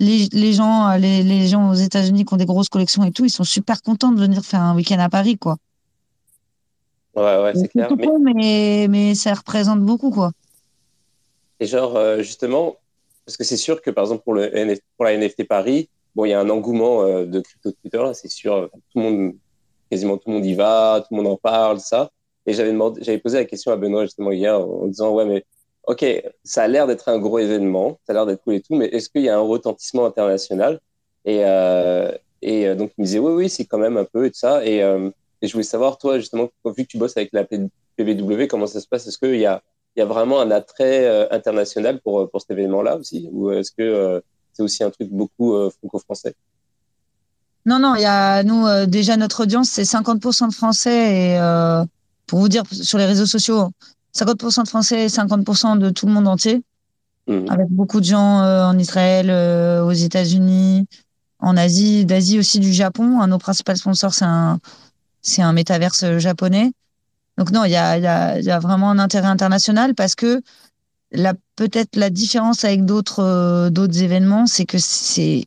Les, les gens, les, les gens aux États-Unis qui ont des grosses collections et tout, ils sont super contents de venir faire un week-end à Paris, quoi. Ouais, ouais, c'est clair. Mais... mais... Mais, ça représente beaucoup, quoi. Et genre, euh, justement, parce que c'est sûr que, par exemple, pour, le NFT, pour la NFT Paris, bon, il y a un engouement euh, de crypto Twitter, c'est sûr. Tout le monde, quasiment tout le monde y va, tout le monde en parle, ça. Et j'avais demandé, j'avais posé la question à Benoît, justement, hier, en disant, ouais, mais, OK, ça a l'air d'être un gros événement, ça a l'air d'être cool et tout, mais est-ce qu'il y a un retentissement international? Et, euh, et donc, il me disait, oui, oui, c'est quand même un peu et tout ça. Et, et je voulais savoir, toi, justement, vu que tu bosses avec la PBW, comment ça se passe? Est-ce qu'il y a, il y a vraiment un attrait euh, international pour, pour cet événement-là aussi? Ou est-ce que euh, c'est aussi un truc beaucoup euh, franco-français? Non, non, il y a, nous, euh, déjà, notre audience, c'est 50% de Français. Et euh, pour vous dire, sur les réseaux sociaux, 50% de Français et 50% de tout le monde entier. Mmh. Avec beaucoup de gens en Israël, aux États-Unis, en Asie, d'Asie aussi, du Japon. Un de nos principaux sponsors, c'est un c'est un métaverse japonais. Donc non, il y a, y, a, y a, vraiment un intérêt international parce que la peut-être la différence avec d'autres euh, d'autres événements, c'est que c'est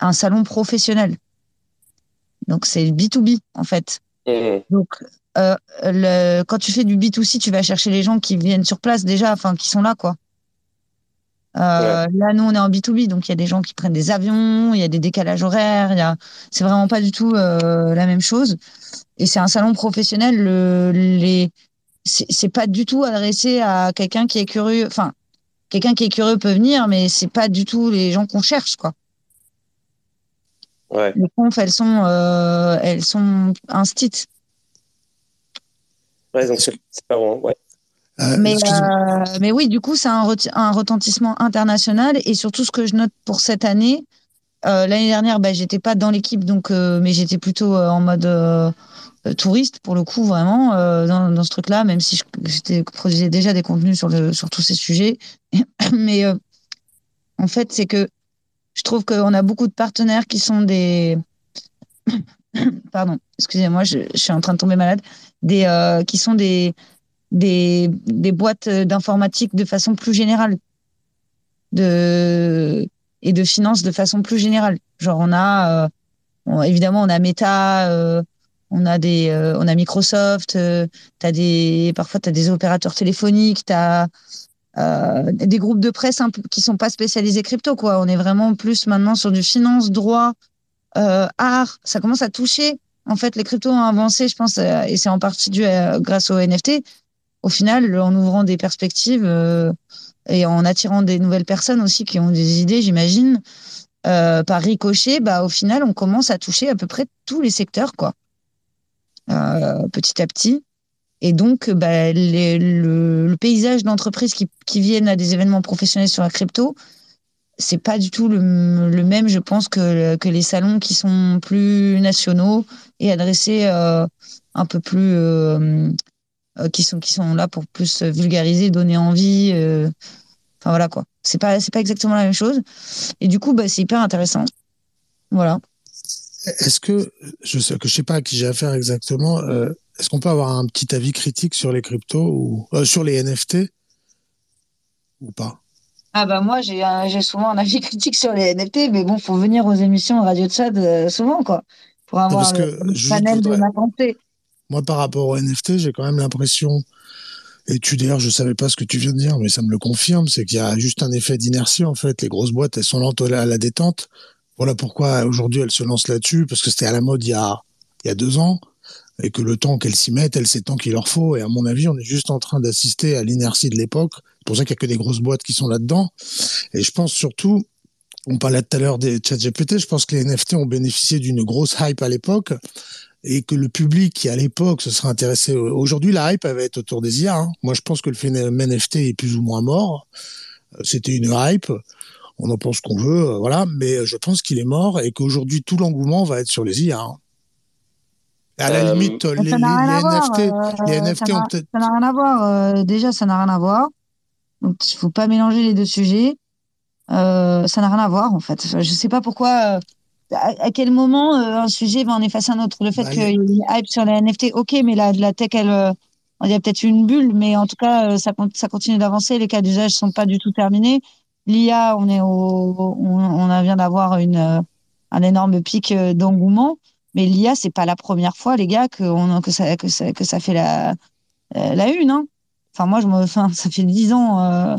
un salon professionnel. Donc c'est B2B en fait. Mmh. Donc euh, le, quand tu fais du B2C, tu vas chercher les gens qui viennent sur place déjà, enfin qui sont là quoi. Euh, ouais. Là, nous, on est en B2B, donc il y a des gens qui prennent des avions, il y a des décalages horaires, il y a... c'est vraiment pas du tout euh, la même chose. Et c'est un salon professionnel, le, les... c'est pas du tout adressé à quelqu'un qui est curieux. Enfin, quelqu'un qui est curieux peut venir, mais c'est pas du tout les gens qu'on cherche, quoi. Ouais. Les confs, elles sont, euh, elles sont instites. Ouais, donc c'est pas bon, ouais. Euh, mais, euh, mais oui, du coup, c'est un, un, retentissement international. Et surtout, ce que je note pour cette année, euh, l'année dernière, bah, j'étais pas dans l'équipe, donc, euh, mais j'étais plutôt euh, en mode touriste, pour le coup, vraiment, dans, dans, ce truc-là, même si je produisais déjà des contenus sur, le, sur tous ces sujets. mais en fait, c'est que je trouve qu'on a beaucoup de partenaires qui sont des. Pardon, excusez-moi, je, je, suis en train de tomber malade. Des, qui sont des des, des boîtes d'informatique de façon plus générale de, et de finances de façon plus générale. Genre, on a, euh, évidemment, on a Meta, euh, on a des, euh, on a Microsoft, t'as des, parfois, tu des opérateurs téléphoniques, tu des groupes de presse un peu, qui sont pas spécialisés crypto, quoi. On est vraiment plus maintenant sur du finance, droit, art. Ça commence à toucher. En fait, les cryptos ont avancé, je pense, et c'est en partie dû grâce aux NFT au final, en ouvrant des perspectives euh, et en attirant des nouvelles personnes aussi qui ont des idées, j'imagine, euh, par ricochet, bah, au final, on commence à toucher à peu près tous les secteurs, quoi, euh, petit à petit. Et donc, bah, le, paysage d'entreprises qui, qui, viennent à des événements professionnels sur la crypto, c'est pas du tout le, le, même, je pense, que, que les salons qui sont plus nationaux et adressés un peu plus qui sont qui sont là pour plus vulgariser, donner envie. Euh, enfin voilà quoi. C'est pas c'est pas exactement la même chose. Et du coup, bah, c'est hyper intéressant. Voilà. Est-ce que je sais que je sais pas à qui j'ai affaire exactement. Euh, Est-ce qu'on peut avoir un petit avis critique sur les cryptos ou euh, sur les NFT ou pas? Ah bah moi j'ai j'ai souvent un avis critique sur les NFT, mais bon, faut venir aux émissions Radio Tchad euh, souvent quoi, pour avoir le, panel de ma pensée. Moi par rapport aux NFT, j'ai quand même l'impression, et tu d'ailleurs je savais pas ce que tu viens de dire, mais ça me le confirme, c'est qu'il y a juste un effet d'inertie en fait. Les grosses boîtes elles sont lentes à la détente. Voilà pourquoi aujourd'hui elles se lancent là-dessus parce que c'était à la mode il y a il y a deux ans et que le temps qu'elles s'y mettent, elles, c'est le temps qu'il leur faut. Et à mon avis, on est juste en train d'assister à l'inertie de l'époque. C'est pour ça qu'il n'y a que des grosses boîtes qui sont là-dedans. Et je pense surtout, on parlait tout à l'heure des chat GPT, je pense que les NFT ont bénéficié d'une grosse hype à l'époque et que le public qui à l'époque se serait intéressé aujourd'hui la hype avait être autour des IA hein. moi je pense que le phénomène NFT est plus ou moins mort euh, c'était une hype on en pense qu'on veut euh, voilà mais je pense qu'il est mort et qu'aujourd'hui tout l'engouement va être sur les IA hein. À la euh, limite, les, les, NFT, les NFT ont peut-être. Ça n'a rien à voir. Euh, déjà, ça n'a rien à voir. Donc, il faut pas mélanger les deux sujets. Euh, ça n'a rien à voir, en fait. Je sais pas pourquoi. À, quel moment un sujet va en effacer un autre? Le fait bah, qu'il y ait une hype sur les NFT, ok, mais la, la tech, elle, il y a peut-être une bulle, mais en tout cas, ça, ça continue d'avancer. Les cas d'usage sont pas du tout terminés. L'IA, on est au, on, on vient d'avoir une, un énorme pic d'engouement. Mais l'IA, c'est pas la première fois, les gars, que, on, que, ça, que, ça, que ça fait la, euh, la une. Hein. Enfin, moi, je me, enfin, ça fait dix ans. Euh,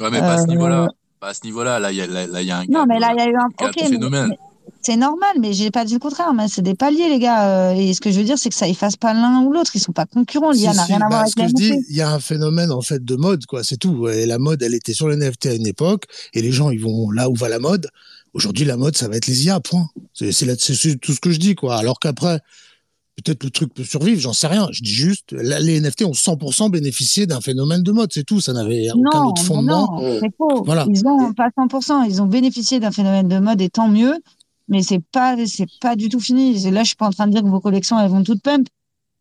ouais, mais pas à ce euh, niveau-là. Pas à ce niveau-là. Là, il y, a, là, y a un. Non, mais là, il y a eu un, okay, phénomène. C'est normal, mais j'ai pas dit le contraire. Mais c'est des paliers, les gars. Et ce que je veux dire, c'est que ça efface pas l'un ou l'autre. Ils sont pas concurrents. L'IA n'a rien à bah, voir avec ce que je dis, il y a un phénomène en fait de mode, quoi. C'est tout. Et la mode, elle était sur les NFT à une époque, et les gens, ils vont là où va la mode. Aujourd'hui, la mode, ça va être les IA, point. C'est tout ce que je dis, quoi. Alors qu'après, peut-être le truc peut survivre, j'en sais rien. Je dis juste, les NFT ont 100% bénéficié d'un phénomène de mode, c'est tout. Ça n'avait aucun autre fondement. Non, c'est faux. Voilà. Ils ont pas 100%, ils ont bénéficié d'un phénomène de mode et tant mieux. Mais c'est pas, c'est pas du tout fini. Là, je suis pas en train de dire que vos collections, elles vont toutes pump.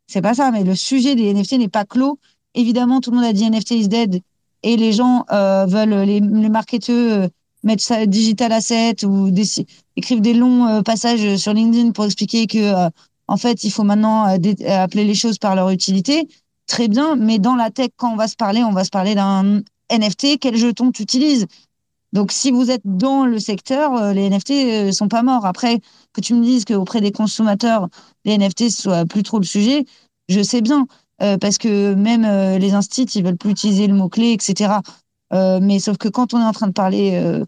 C'est pas ça. Mais le sujet des NFT n'est pas clos. Évidemment, tout le monde a dit NFT is dead et les gens euh, veulent les, les marketeurs mettre ça digital asset ou écrivent des longs euh, passages sur LinkedIn pour expliquer que euh, en fait il faut maintenant euh, appeler les choses par leur utilité très bien mais dans la tech quand on va se parler on va se parler d'un NFT quel jeton tu utilises? Donc si vous êtes dans le secteur les NFT sont pas morts après que tu me dises qu'auprès des consommateurs les NFT soient plus trop le sujet je sais bien parce que même les instits ils veulent plus utiliser le mot clé etc euh, mais sauf que quand on est en train de parler euh,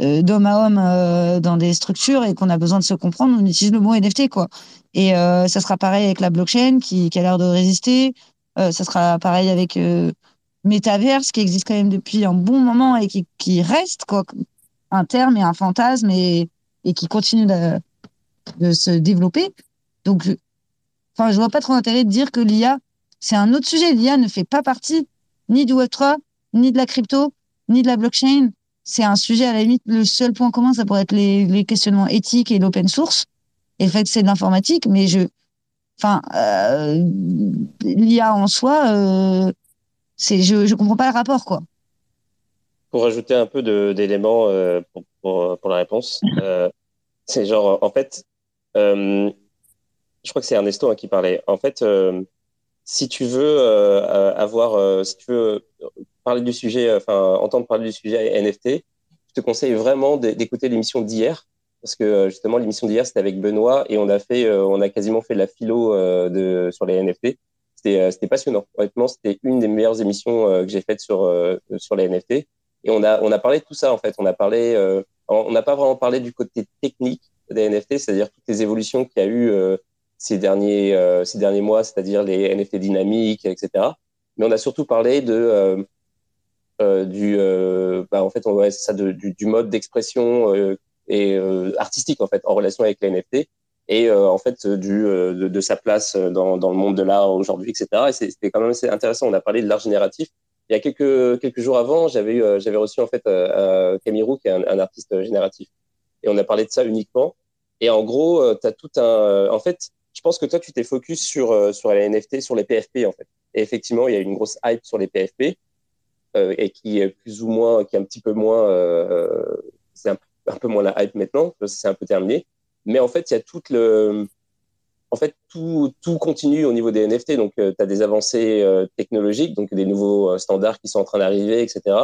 euh, d'homme à homme dans des structures et qu'on a besoin de se comprendre, on utilise le mot NFT, quoi. Et ça sera pareil avec la blockchain qui, qui a l'air de résister. ça sera pareil avec Metaverse qui existe quand même depuis un bon moment et qui, qui reste, quoi. Un terme et un fantasme et, et qui continue de, de se développer. Donc, enfin, je vois pas trop l'intérêt de dire que l'IA, c'est un autre sujet. L'IA ne fait pas partie ni du Web3, ni de la crypto, ni de la blockchain. C'est un sujet, à la limite, le seul point commun, ça pourrait être les, questionnements éthiques et l'open source. Et le fait que c'est de l'informatique, mais je, enfin, euh, l'IA en soi, euh, je, je comprends pas le rapport, quoi. Pour rajouter un peu d'éléments euh, pour, la réponse, c'est genre, en fait, je crois que c'est Ernesto hein, qui parlait. En fait, si tu veux avoir, si tu veux parler du sujet, euh, enfin entendre parler du sujet NFT, je te conseille vraiment d'écouter l'émission d'hier parce que euh, justement l'émission d'hier c'était avec Benoît et on a fait, euh, on a quasiment fait la philo sur les NFT. C'était c'était passionnant. Honnêtement, c'était une des meilleures émissions que j'ai faites sur sur les NFT et on a on a parlé de tout ça en fait. On a parlé, on n'a pas vraiment parlé du côté technique des NFT, c'est-à-dire toutes les évolutions qu'il y a eu ces derniers ces derniers mois, c'est-à-dire les NFT dynamiques, etc. Mais on a surtout parlé de euh, du, euh, bah, en fait, on ça du, mode d'expression euh, et artistique en fait en relation avec les NFT et en fait du, de, de, sa place dans, dans le monde de l'art aujourd'hui, etc. Et c'était quand même assez intéressant. On a parlé de l'art génératif. Il y a quelques, quelques jours avant, j'avais j'avais reçu en fait euh, Camille qui est un, un, artiste génératif, et on a parlé de ça uniquement. Et en gros, tu as tout un. En fait, je pense que toi, tu t'es focus sur sur les NFT, sur les PFP en fait. Et effectivement, il y a une grosse hype sur les PFP. Euh, et qui est plus ou moins, qui est un petit peu moins, euh, euh, c'est un, peu moins la hype maintenant, c'est un peu terminé. Mais en fait, il y a toute le, en fait, tout, tout continue au niveau des NFT. Donc, tu as des avancées technologiques, donc des nouveaux standards qui sont en train d'arriver, etc.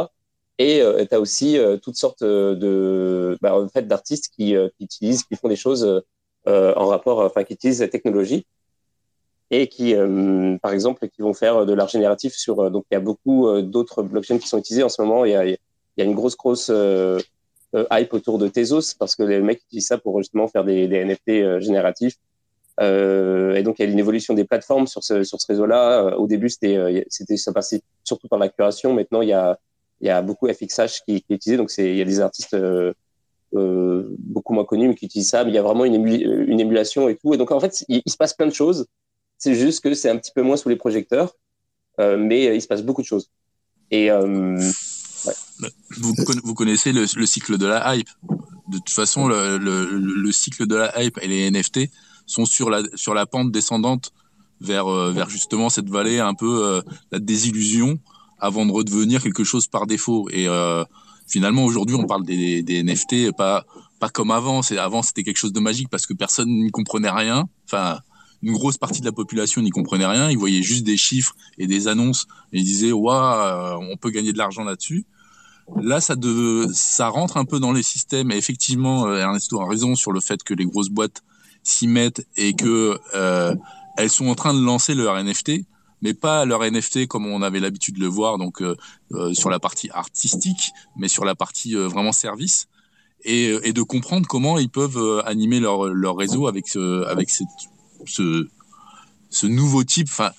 Et tu as aussi toutes sortes de, bah, en fait, d'artistes qui, utilisent, qui font des choses en rapport, enfin, qui utilisent la technologie et qui, par exemple, qui vont faire de l'art génératif sur. donc, il y a beaucoup d'autres blockchains qui sont utilisés en ce moment. Il y a une grosse, grosse hype autour de Tezos parce que les mecs utilisent ça pour justement faire des, des NFT génératifs euh, et donc, il y a une évolution des plateformes sur ce, sur ce réseau-là. Euh, au début, c'était, euh, c'était, ça passait surtout par la curation. Maintenant, il y a, il y a beaucoup FXH qui, qui est utilisé. Donc, c'est, il y a des artistes euh, beaucoup moins connus mais qui utilisent ça. Mais il y a vraiment une, une émulation et tout. Et donc, en fait, il, se passe plein de choses. C'est juste que c'est un petit peu moins sous les projecteurs, euh, mais il se passe beaucoup de choses. Et ouais. vous, vous, connaissez le, le, cycle de la hype. De toute façon, le, le, le cycle de la hype et les NFT, sont sur la, sur la pente descendante vers, euh, vers justement cette vallée un peu euh, la désillusion avant de redevenir quelque chose par défaut. Et euh, finalement, aujourd'hui, on parle des, NFT pas, pas comme avant. Avant, c'était quelque chose de magique parce que personne n'y comprenait rien. Enfin, une grosse partie de la population n'y comprenait rien. Ils voyaient juste des chiffres et des annonces et ils disaient, waouh, on peut gagner de l'argent là-dessus. Là, ça, ça rentre un peu dans les systèmes. Et effectivement, Ernesto a raison sur le fait que les grosses boîtes s'y mettent et que euh, elles sont en train de lancer leur NFT, mais pas leur NFT comme on avait l'habitude de le voir, donc euh, euh, sur la partie artistique, mais sur la partie vraiment service, et, de comprendre comment ils peuvent animer leur, leur réseau avec avec cette, ce, ce nouveau type. Enfin,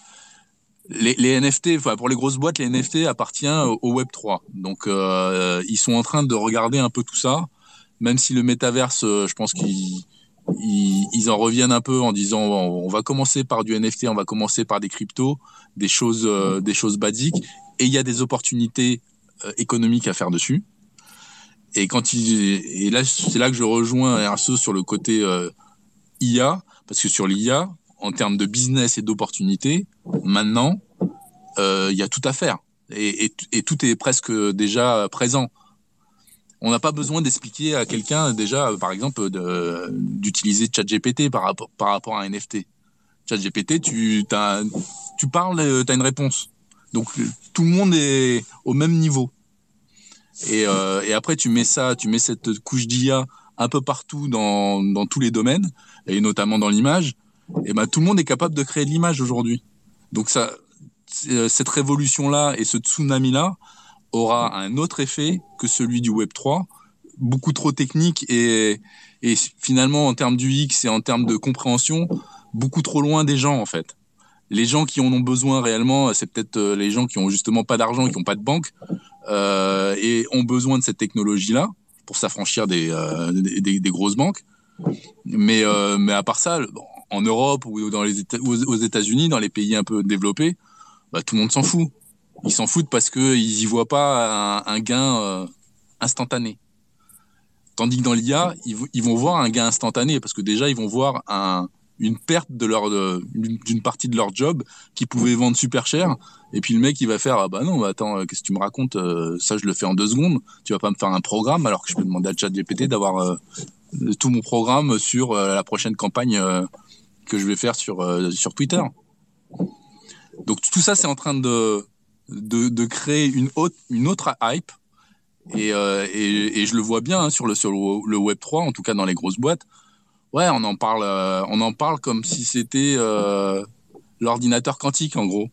les, les, NFT, pour les grosses boîtes, les NFT appartiennent au Web 3. Donc ils sont en train de regarder un peu tout ça, même si le métaverse, je pense qu'ils ils, en reviennent un peu en disant on, va commencer par du NFT, on va commencer par des cryptos, des choses, euh, des choses basiques, et il y a des opportunités euh, économiques à faire dessus. Et quand il, et là, c'est là que je rejoins RSE sur le côté euh, IA, parce que sur l'IA, en termes de business et d'opportunités, maintenant, il y a tout à faire. Et, tout est presque déjà présent on n'a pas besoin d'expliquer à quelqu'un déjà, par exemple, d'utiliser ChatGPT par par rapport à un NFT. ChatGPT, tu, tu parles, tu as une réponse. Donc tout le monde est au même niveau. Et, euh, après, tu mets ça, tu mets cette couche d'IA un peu partout dans tous les domaines, et notamment dans l'image. Et ben tout le monde est capable de créer de l'image aujourd'hui. Donc ça, cette révolution-là et ce tsunami-là, aura un autre effet que celui du Web 3, beaucoup trop technique et, finalement en termes du X et en termes de compréhension, beaucoup trop loin des gens en fait. Les gens qui en ont besoin réellement, c'est peut-être euh, les gens qui ont justement pas d'argent, qui ont pas de banque euh, et ont besoin de cette technologie-là pour s'affranchir euh, des, des, grosses banques. Mais, euh, mais à part ça, en Europe ou dans les aux États-Unis, dans les pays un peu développés, bah, tout le monde s'en fout. Ils s'en foutent parce qu'ils y voient pas un, gain euh, instantané. Tandis que dans l'IA, ils, vont voir un gain instantané parce que déjà, ils vont voir un, une perte de d'une partie de leur job qui pouvait vendre super cher et puis le mec il va faire ah bah non bah attends euh, qu'est-ce que tu me racontes ça je le fais en deux secondes tu vas pas me faire un programme alors que je peux demander à ChatGPT d'avoir tout mon programme sur la prochaine campagne que je vais faire sur sur Twitter donc tout ça c'est en train de de, créer une autre, une autre hype. Et, euh, et, je le vois bien hein, sur, le, sur le Web 3, en tout cas dans les grosses boîtes. Ouais, on en parle, euh, on en parle comme si c'était euh, l'ordinateur quantique, en gros.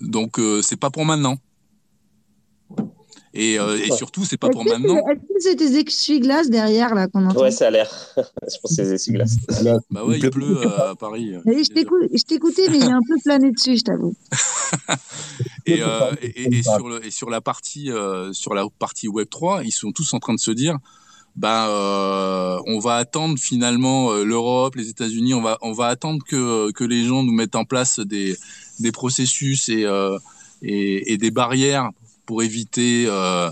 Donc, euh, c'est pas pour maintenant. Et, euh, et surtout, c'est pas pour maintenant. Est-ce que c'est tes essuie-glaces derrière là qu'on entend Ouais, ça a l'air. je pense que c'est des essuie-glaces. bah ouais, il pleut euh, à Paris. je t'écoutais, mais j'ai un peu plané dessus, je t'avoue. et, euh, et, et, sur le, et sur la partie euh, sur la partie Web 3, ils sont tous en train de se dire. Ben, euh, on va attendre finalement euh, l'Europe, les États-Unis, on va on va attendre que que les gens nous mettent en place des des processus et et, et des barrières pour éviter euh,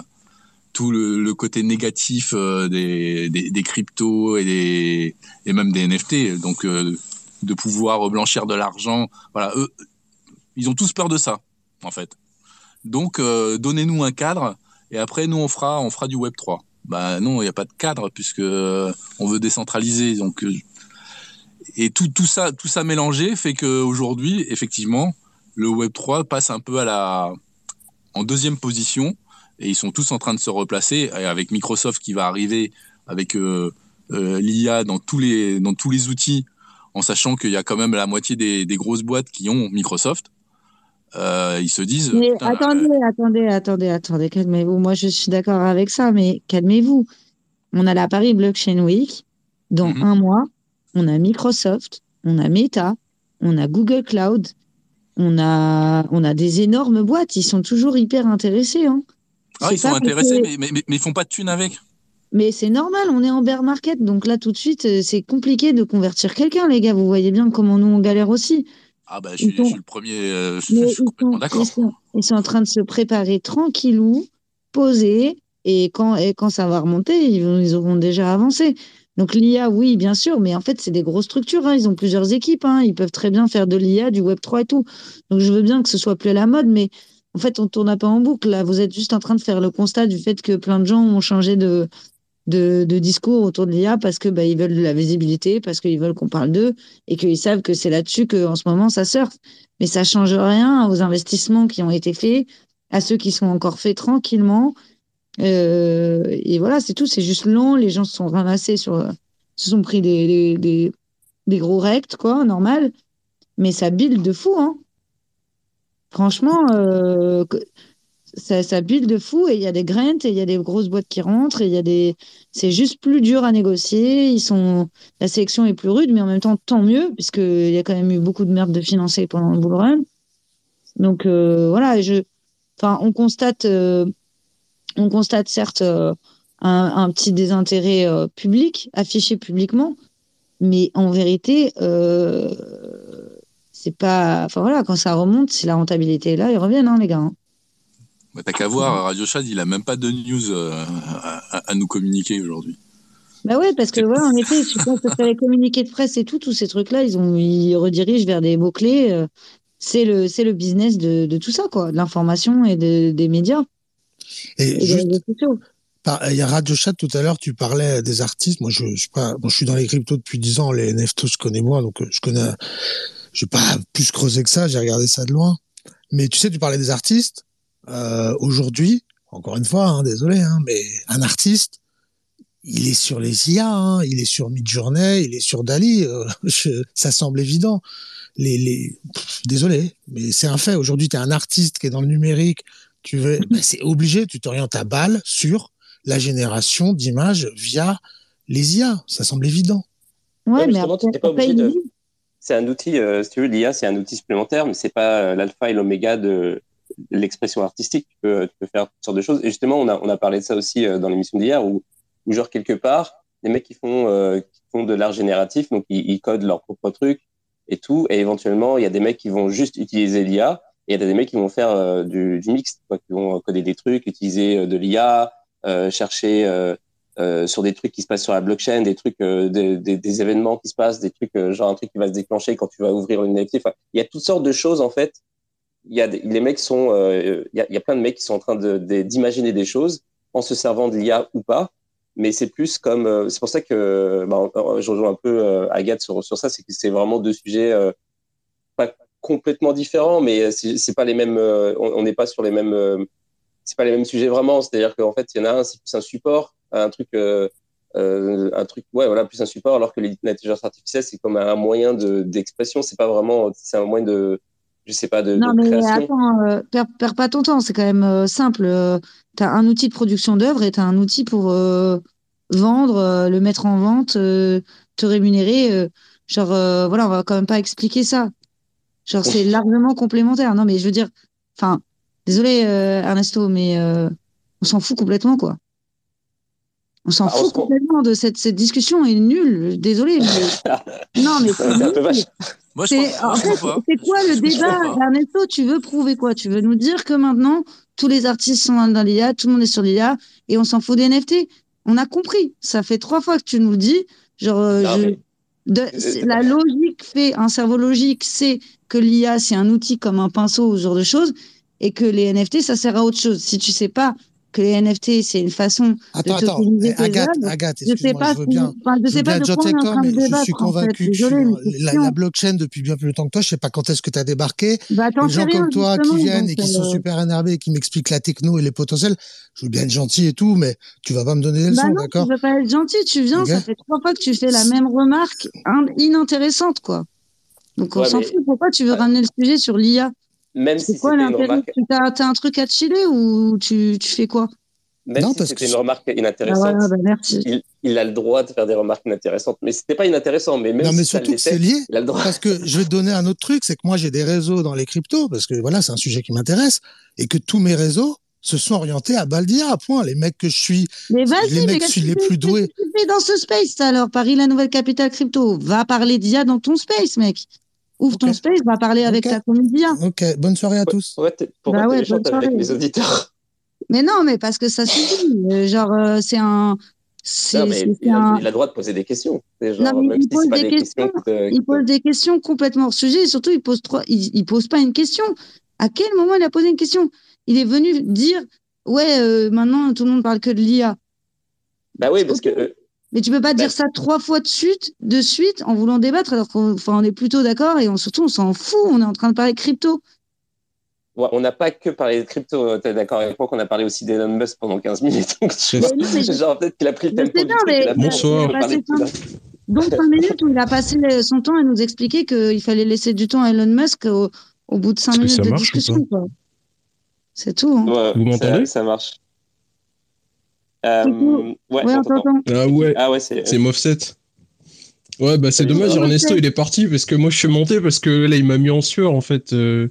tout le, côté négatif euh, des, des, cryptos et, des, et même des NFT. Donc, euh, de pouvoir blanchir de l'argent. Voilà, eux, ils ont tous peur de ça, en fait. Donc, donnez-nous un cadre et après, nous, on fera, on fera du Web 3. Bah non, il n'y a pas de cadre puisque on veut décentraliser. Donc, et tout, tout ça, tout ça mélangé fait qu'aujourd'hui, effectivement, le Web 3 passe un peu à la, en deuxième position et ils sont tous en train de se replacer avec Microsoft qui va arriver avec euh, euh, l'IA dans tous les dans tous les outils, en sachant qu'il y a quand même la moitié des, des grosses boîtes qui ont Microsoft. Euh, ils se disent. Mais attendez, attendez, attendez, attendez, calmez-vous. Moi, je suis d'accord avec ça, mais calmez-vous. On a la Paris Blockchain Week. Dans mhm. un mois, on a Microsoft, on a Meta, on a Google Cloud, on a, on a des énormes boîtes. Ils sont toujours hyper intéressés. Hein. Ah, ils sont intéressés, mais, mais, mais, ils font pas de thunes avec? Mais c'est normal, on est en bear market, donc là tout de suite, euh, c'est compliqué de convertir quelqu'un, les gars. Vous voyez bien comment nous on galère aussi. Ah bah je, suis, le premier, euh, je, suis complètement d'accord. Ils, sont en train de se préparer tranquillou, poser, et quand, et quand ça va remonter, ils, ils auront déjà avancé. Donc l'IA, oui, bien sûr, mais en fait, c'est des grosses structures. Hein. Ils ont plusieurs équipes. Hein. Ils peuvent très bien faire de l'IA, du Web3 et tout. Donc je veux bien que ce soit plus à la mode, mais en fait, on tourne pas en boucle. Là, vous êtes juste en train de faire le constat du fait que plein de gens ont changé de, discours autour de l'IA parce que bah, veulent de la visibilité, parce qu'ils veulent qu'on parle d'eux et qu'ils savent que c'est là-dessus qu'en ce moment ça surfe. Mais ça change rien aux investissements qui ont été faits, à ceux qui sont encore faits tranquillement. Euh, et voilà, c'est tout. C'est juste long. Les gens se sont ramassés sur, se sont pris des, des, gros rects, quoi, normal. Mais ça build de fou, hein. Franchement, euh, ça, ça build de fou et il y a des grants et il y a des grosses boîtes qui rentrent et il y a des, c'est juste plus dur à négocier. Ils sont, la sélection est plus rude, mais en même temps, tant mieux, puisqu'il y a quand même eu beaucoup de merde de financer pendant le bull run. Donc, euh, voilà, je, enfin, on constate, euh, on constate certes euh, un, un, petit désintérêt public affiché publiquement, mais en vérité, c'est pas, enfin voilà, quand ça remonte, si la rentabilité est là, ils reviennent, hein, les gars. Hein. Bah, T'as qu'à voir, Radio Chad, il a même pas de news euh, à, nous communiquer aujourd'hui. Bah ouais, parce que voilà, en effet, je pense que les communiqués de presse et tout, tous ces trucs-là, ils, ont, ils redirigent vers des mots-clés. Euh, c'est le, c'est le business de, de, tout ça, quoi, de l'information et de, des médias. Et, juste, il y a Radio Chat tout à l'heure, tu parlais des artistes. Moi, je, je suis pas, bon, je suis dans les cryptos depuis 10 ans, les NFT, je connais moi, donc euh, je connais, je vais pas plus creuser que ça, j'ai regardé ça de loin. Mais tu sais, tu parlais des artistes. Euh, Aujourd'hui, encore une fois, hein, désolé, hein, mais un artiste, il est sur les IA, hein, il est sur Midjourney, il est sur Dali. Euh, ça semble évident. Les, les... désolé, mais c'est un fait. Aujourd'hui, tu es un artiste qui est dans le numérique. Tu veux, ben, c'est obligé. Tu t'orientes à balle sur la génération d'images via les IA. Ça semble évident. Ouais, mais après, pas obligé de... C'est un outil, euh, si tu veux, l'IA, c'est un outil supplémentaire, mais c'est pas euh, l'alpha et l'oméga de l'expression artistique. Tu peux, tu peux, faire toutes sortes de choses. Et justement, on a, on a parlé de ça aussi euh, dans l'émission d'hier, où, où, genre, quelque part, les mecs qui font, euh, qui font de l'art génératif, donc ils, ils, codent leur propre truc et tout. Et éventuellement, il y a des mecs qui vont juste utiliser l'IA. Il y a des mecs qui vont faire euh, du, du mix, quoi, qui vont coder des trucs, utiliser de l'IA, chercher euh, sur des trucs qui se passent sur la blockchain, des trucs, euh, des, événements qui se passent, des trucs, genre un truc qui va se déclencher quand tu vas ouvrir une NFT. Il y a toutes sortes de choses en fait il y a les mecs sont, euh, il, y a, plein de mecs qui sont en train d'imaginer des choses en se servant de l'IA ou pas. Mais c'est plus comme, euh, c'est pour ça que bah, je rejoins un peu euh, Agathe sur, ça, c'est que c'est vraiment deux sujets complètement différents, mais c'est, c'est pas les mêmes, on n'est pas sur les mêmes, c'est pas les mêmes sujets vraiment. C'est-à-dire qu'en fait, il y en a un, c'est plus un support, un truc, un truc, ouais, voilà, plus un support, alors que l'intelligence artificielle, c'est comme un moyen de, d'expression. C'est pas vraiment, c'est un moyen de je sais pas, de, non, mais attends, euh, perds, pas ton temps, c'est quand même euh, simple. Euh, tu as un outil de production d'œuvre et tu as un outil pour vendre, le mettre en vente, te rémunérer. genre, voilà, on va quand même pas expliquer ça. Genre, c'est largement complémentaire. Non, mais je veux dire, enfin, désolé, Ernesto, mais on s'en fout complètement, quoi. On s'en ah, fout complètement de cette, cette discussion est nulle. Désolé. Mais... non, mais c'est un peu vache. Moi, je c'est quoi le débat, Ernesto? Tu veux prouver quoi? Tu veux nous dire que maintenant, tous les artistes sont dans l'IA, tout le monde est sur l'IA, et on s'en fout des NFT On a compris. Ça fait trois fois que tu nous le dis. Genre, euh, de, la logique fait, un cerveau logique sait que l'IA, c'est un outil comme un pinceau ou ce genre de choses, et que les NFT, ça sert à autre chose. Si tu sais pas que les NFT, c'est une façon Attends, de attends, tokeniser tes Agathe, œuvres. Agathe, Je sais excuse-moi, pas, je veux bien. enfin, je Je sais pas de quoi on est en train de mais je débattre, suis en fait. convaincu que je la, la blockchain depuis bien plus longtemps que toi. Je sais pas quand est-ce que tu as débarqué. Bah, Les gens rien, comme toi qui viennent et qui sont euh, super énervés et qui m'expliquent la techno et les potentiels, je veux bien être gentil et tout, mais tu vas pas me donner des Bah leçons, non, d'accord tu veux pas être gentil, tu viens, ça fait trois fois que tu fais la même remarque in- inintéressante, quoi. Donc on Ouais, s'en mais- fout. Pourquoi tu veux Ouais. ramener le sujet sur l'IA Même C'est si quoi c'était une remarque, Tu t'as t'as un truc à te chiller ou tu, tu fais quoi? Même Non, si parce c'était que- une remarque Bah inintéressante, voilà, bah merci. il, il a le droit de faire des remarques inintéressantes. Mais c'était pas inintéressant, mais même Non, mais si ça surtout que c'est lié. il a le droit. Parce que je vais te donner un autre truc, c'est que moi j'ai des réseaux dans les cryptos, parce que voilà, c'est un sujet qui m'intéresse, et que tous mes réseaux se sont orientés à Baldia, à point. Les mecs que je suis, Mais les mais mecs qu'est-ce suis que les plus doués. que tu fais dans ce space alors? Paris, la nouvelle capitale crypto. Va parler d'IA dans ton space, mec. Ouvre ton space, va parler avec Ok. ta d'IA. Ok, bonne soirée à tous. Ouais, pourquoi Bah ouais, avec les auditeurs Mais non, mais parce que ça suffit. Euh, Genre, euh, c'est un. Non, mais il a, un- il a le droit de poser des questions. C'est genre, Non, mais même il si pose des des questions questions. qui te- qui Il te- pose des questions complètement hors sujet et surtout, il pose trois. Il, il pose pas une question. À quel moment il a posé une question? Il est venu dire Ouais, euh, maintenant tout le monde parle que de l'IA. Bah oui, parce que euh, Mais tu peux pas Bah- dire ça trois fois de suite, de suite en voulant débattre alors qu'on on est plutôt d'accord et on, surtout on s'en fout. On est en train de parler crypto. ouais, on n'a pas que parlé de crypto. T'es d'accord avec moi qu'on a parlé aussi d'Elon Musk pendant 15 minutes. Donc, tu vois, Mais non, mais je- genre, peut-être qu'il a pris le tempo bien, mais a- Bonsoir. donc cinq minutes où il a passé son temps à nous expliquer qu'il fallait laisser du temps à Elon Musk au, au bout de cinq Est-ce que minutes ça de discussion. C'est tout. Hein. Ouais, Vous ça, marche. Euh, ouais, Ouais. Ah ouais, Ah ouais, c'est. c'est Moffset. Ouais, bah c'est dommage. Ernesto il est parti parce que moi je suis monté parce que là il m'a mis en sueur en fait. Euh,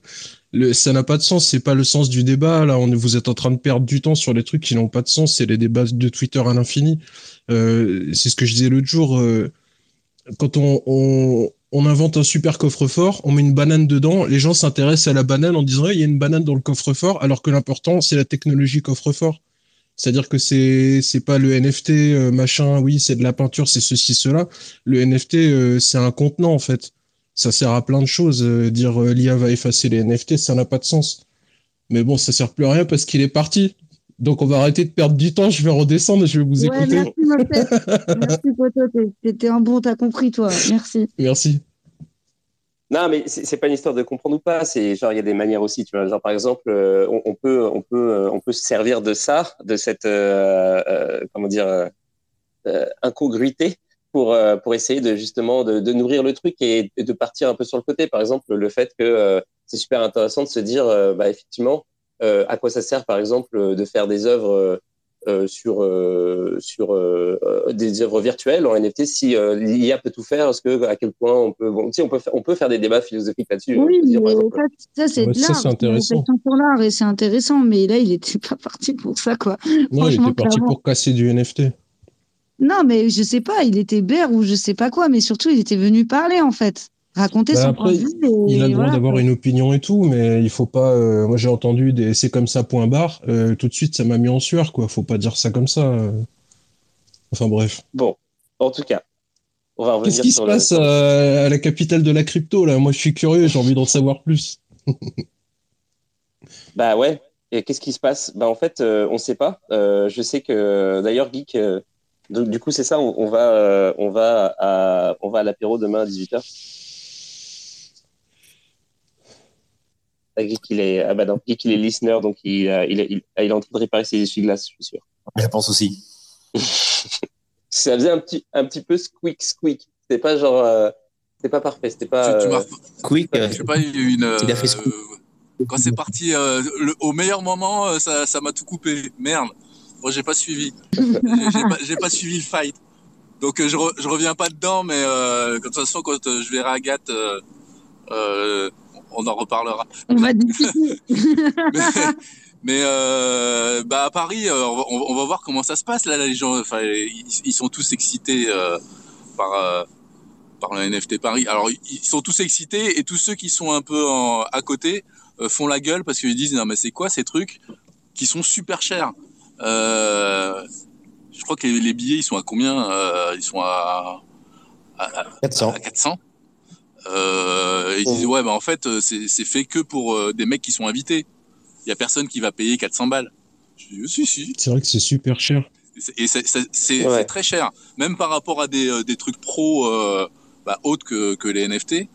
le, ça n'a pas de sens, c'est pas le sens du débat. Là, on, vous êtes en train de perdre du temps sur les trucs qui n'ont pas de sens. C'est les débats de Twitter à l'infini. Euh, c'est ce que je disais l'autre jour. euh, quand on, on, on invente un super coffre-fort, on met une banane dedans, les gens s'intéressent à la banane en disant il y a une banane dans le coffre-fort, alors que l'important c'est la technologie coffre-fort. C'est-à-dire que c'est c'est pas le NFT euh, machin, oui, c'est de la peinture, c'est ceci cela. Le NFT euh, c'est un contenant en fait. Ça sert à plein de choses. Euh, dire l'IA va effacer les NFT, ça n'a pas de sens. Mais bon, ça sert plus à rien parce qu'il est parti. Donc on va arrêter de perdre du temps. Je vais redescendre et je vais vous Ouais, écouter. merci, merci, Poto. T'es- T'étais un bon, t'as compris, toi. Merci. Merci. Non, mais c'est pas une histoire de comprendre ou pas. C'est genre il y a des manières aussi. Tu vois, genre par exemple, euh, on, peut, on peut, euh, on peut se servir de ça, de cette, euh, euh, comment dire, incongruité pour pour essayer de justement de, nourrir le truc et, et de partir un peu sur le côté. Par exemple, le fait que c'est super intéressant de se dire, bah effectivement, à quoi ça sert, par exemple, de faire des œuvres. Euh, sur euh, sur euh, des œuvres virtuelles en NFT si euh, l'IA peut tout faire est-ce que à quel point on peut bon tu sais on peut faire, on peut faire des débats philosophiques là-dessus Oui, dire, mais exemple, ça, c'est Ouais, de ça, l'art. intéressant. réflexion sur l'art et c'est intéressant. Mais là, il était pas parti pour ça, quoi. Non, il était parti clairement. pour casser du NFT. Non, mais je sais pas, il était bert ou je sais pas quoi, mais surtout, il était venu parler, en fait. Raconter Bah son après, point de vue. et Il a le droit voilà, d'avoir quoi. une opinion et tout, mais il faut pas. euh, moi, j'ai entendu des c'est comme ça point barre. euh, tout de suite, ça m'a mis en sueur, quoi. Faut pas dire ça comme ça. euh. Enfin bref. bon en tout cas on va revenir Qu'est-ce qui se le- passe à, à la capitale de la crypto là? Moi, je suis curieux. J'ai envie d'en savoir plus. bah ouais et qu'est-ce qui se passe? Bah en fait euh, on sait pas Euh, je sais que d'ailleurs geek euh, donc, du coup c'est ça on, on va euh, on va à on va à l'apéro demain à 18h Geek il est ah bah non Geek il est listener donc il, il, est- il, il est en train de réparer ses essuie-glaces je suis sûr Je pense aussi. ça faisait un petit, un petit peu squeak squeak. C'était pas genre, euh, c'était pas parfait, c'était pas. Tu, tu euh, m'as- Quick, euh, je sais pas, il y a eu une. Il a fait euh, scoop. quand c'est parti euh, le- au meilleur moment, euh, ça ça m'a tout coupé. Merde. Moi, j'ai pas suivi. J'ai j'ai pas, j'ai pas suivi le fight. Donc, euh, je, re- je reviens pas dedans, mais euh, de toute façon, quand euh, je verrai Agathe, euh, euh, on en reparlera. On va discuter. mais mais, euh, bah à Paris, euh, on, va, on va voir comment ça se passe là. Les gens, enfin, ils, ils sont tous excités euh, par euh, par le NFT Paris. Alors ils sont tous excités et tous ceux qui sont un peu en- à côté euh, font la gueule parce qu'ils disent non mais c'est quoi ces trucs qui sont super chers? Euh, je crois que les, les billets ils sont à combien Euh, Ils sont à, à, à- 400. à 400. Euh, ils disent ouais bah en fait euh, c'est c'est fait que pour euh, des mecs qui sont invités. Il y a personne qui va payer 400 balles. Si, si. C'est vrai que c'est super cher. Et c'est très cher. Même par rapport à des, des trucs pro bah, autres que, que, les NFT.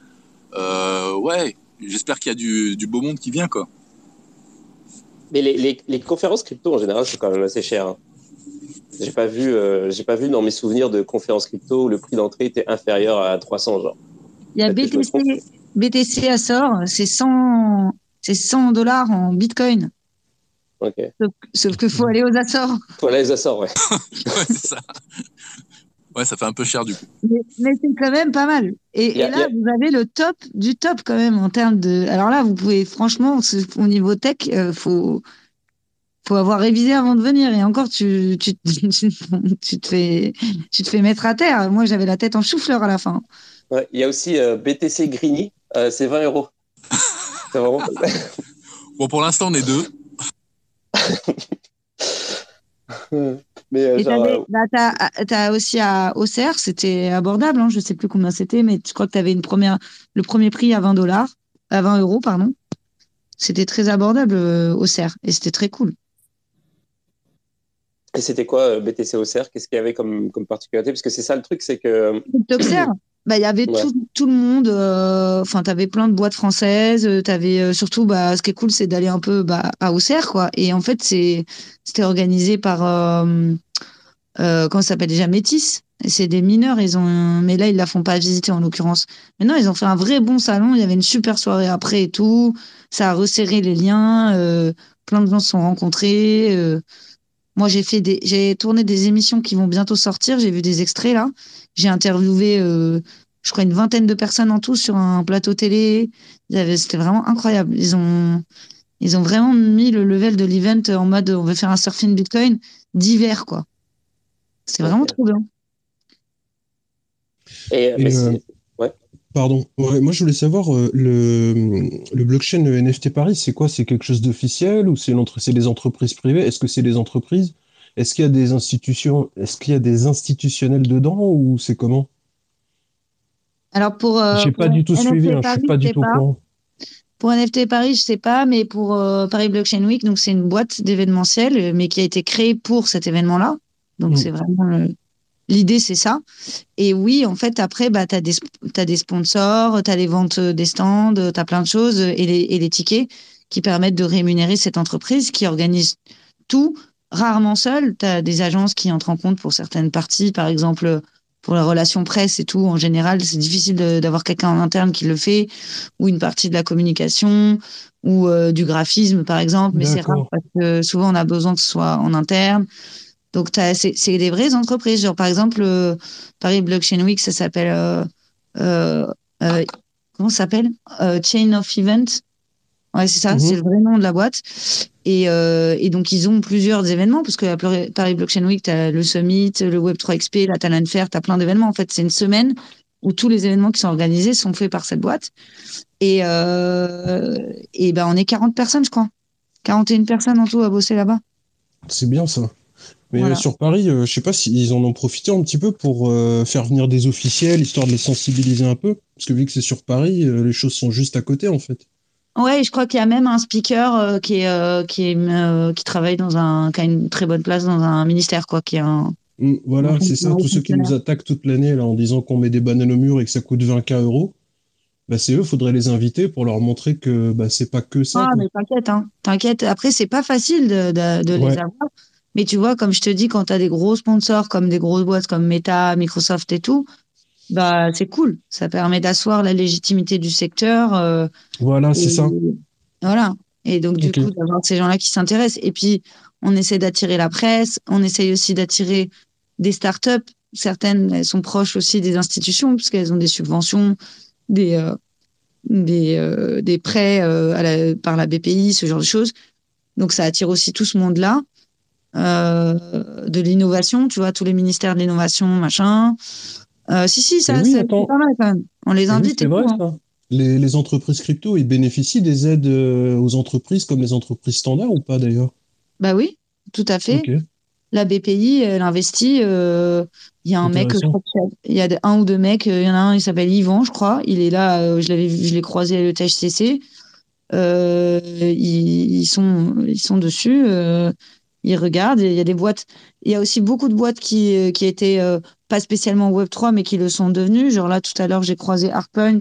ouais, j'espère qu'il y a du, du, beau monde qui vient, quoi. Mais les, les, les conférences crypto, en général, c'est quand même assez cher. Hein. J'ai pas vu, euh, j'ai pas vu dans mes souvenirs de conférences crypto où le prix d'entrée était inférieur à 300 genre. Il y a BTC, BTC à sort, c'est 100, c'est 100 dollars en Bitcoin. Ok. Sauf, qu'il faut aller aux Açores. Faut aller aux Açores, ouais. ouais, c'est ça. Ouais, ça fait un peu cher du coup. Mais, c'est quand même pas mal. Et, là, vous avez le top du top quand même en termes de. Alors là, vous pouvez franchement, au niveau tech, il euh, faut faut avoir révisé avant de venir. Et encore, tu, tu, tu, te, fais, tu te fais mettre à terre. Moi, j'avais la tête en chou-fleur à la fin. Ouais, il y a aussi euh, BTC Greeny, euh, c'est 20 euros. Vraiment... bon, pour l'instant, on est deux. mais euh, genre, bah, as, aussi à Auxerre, c'était abordable, hein, je sais plus combien c'était, mais je crois que tu avais une première, le premier prix à 20 dollars, à 20 euros, pardon. C'était très abordable au CER et c'était très cool. Et c'était quoi euh, BTC Auxerre? Qu'est-ce qu'il y avait comme, comme particularité? Parce que c'est ça le truc, c'est que. Euh, bah, il y avait tout, tout, le monde. Euh, enfin, tu avais plein de boîtes françaises. Tu avais surtout, bah, ce qui est cool, c'est d'aller un peu bah, à Auxerre, quoi. Et en fait, c'était organisé par. comment ça s'appelle déjà Métis. C'est des mineurs, ils ont, mais là ils la font pas visiter en l'occurrence. Mais non, ils ont fait un vrai bon salon. Il y avait une super soirée après et tout. Ça a resserré les liens. plein de gens se sont rencontrés. Moi, j'ai fait des, j'ai tourné des émissions qui vont bientôt sortir. J'ai vu des extraits là. J'ai interviewé, euh, je crois, une vingtaine de personnes en tout sur un plateau télé. C'était vraiment incroyable. Ils ont, ils ont vraiment mis le level de l'event en mode on veut faire un surfing Bitcoin d'hiver, quoi. C'est vraiment trop bien. Et, euh, Pardon. moi, je voulais savoir, euh, le, le blockchain NFT Paris, c'est quoi? C'est quelque chose d'officiel ou c'est des entreprises privées? Est-ce que c'est des entreprises Est-ce qu'il y a des institutions Est-ce qu'il y a des institutionnels dedans ou c'est comment? Alors pour. Euh, J'ai pas du tout suivi, hein, je suis pas du tout au courant. Pour NFT Paris, je sais pas, mais pour euh, Paris Blockchain Week, donc c'est une boîte d'événementiel, mais qui a été créée pour cet événement-là. Donc mm. c'est vraiment L'idée, c'est ça. Et oui, en fait, après, bah, tu as, as, des sponsors, tu as les ventes des stands, tu as plein de choses et les, et les, tickets qui permettent de rémunérer cette entreprise qui organise tout, rarement seule. Tu as des agences qui entrent en compte pour certaines parties, par exemple pour la relation presse et tout. En général, c'est difficile d'avoir quelqu'un en interne qui le fait, ou une partie de la communication, ou euh, du graphisme, par exemple. Mais c'est rare parce que souvent, on a besoin que ce soit en interne. Donc, c'est des vraies entreprises. Genre, par exemple, euh, Paris Blockchain Week, ça s'appelle. Euh, euh comment ça s'appelle? Chain of Events? Ouais, c'est ça, mhm. c'est le vrai nom de la boîte. Et, et, donc, ils ont plusieurs événements, parce que à Paris Blockchain Week, tu as le Summit, le Web3 XP, la Talent Fair, tu as plein d'événements. En fait, c'est une semaine où tous les événements qui sont organisés sont faits par cette boîte. Et, et ben, on est 40 personnes, je crois. 41 personnes en tout à bosser là-bas. C'est bien ça. Mais euh, sur Paris, euh, je sais pas s'ils en ont profité un petit peu pour euh, faire venir des officiels, histoire de les sensibiliser un peu. Parce que vu que c'est sur Paris, les choses sont juste à côté, en fait. Ouais, je crois qu'il y a même un speaker qui est qui est qui travaille dans un qui a une très bonne place dans un ministère quoi, qui est un mmh, voilà, c'est ça. Tous ceux qui nous attaquent toute l'année là en disant qu'on met des bananes au mur et que ça coûte 20k euros, bah c'est eux, faudrait les inviter pour leur montrer que bah c'est pas que ça. Ah mais t'inquiète, hein. t'inquiète. Après c'est pas facile de, de, les avoir mais tu vois, comme je te dis, quand tu as des gros sponsors comme des grosses boîtes comme Meta, Microsoft et tout, bah c'est cool. Ça permet d'asseoir la légitimité du secteur. Euh, voilà, c'est ça. Voilà. Et donc, du coup, d'avoir ces gens-là qui s'intéressent. Et puis, on essaie d'attirer la presse. On essaye aussi d'attirer des startups. Certaines, elles sont proches aussi des institutions, puisqu'elles ont des subventions, des, euh, des, euh, des prêts par la BPI, ce genre de choses. Donc, ça attire aussi tout ce monde-là. Euh, de l'innovation, tu vois, tous les ministères de l'innovation, machin. Euh, si, si, ça, c'est pas mal quand même. On les invite. vrai, ça. Les, les, entreprises crypto, ils bénéficient des aides euh, aux entreprises comme les entreprises standards ou pas d'ailleurs? Bah oui, tout à fait. La BPI, elle investit. Il y a un mec, il y a un ou deux mecs. Il y en a un, il s'appelle Yvan, je crois. Il est là. je l'avais, je l'ai croisé à l'ETHCC. ils, ils, sont, ils sont dessus. Ils regardent. Il y a des boîtes, il y a aussi beaucoup de boîtes qui, euh, qui étaient euh, pas spécialement Web3, mais qui le sont devenues. Genre là, tout à l'heure, j'ai croisé Artpoint.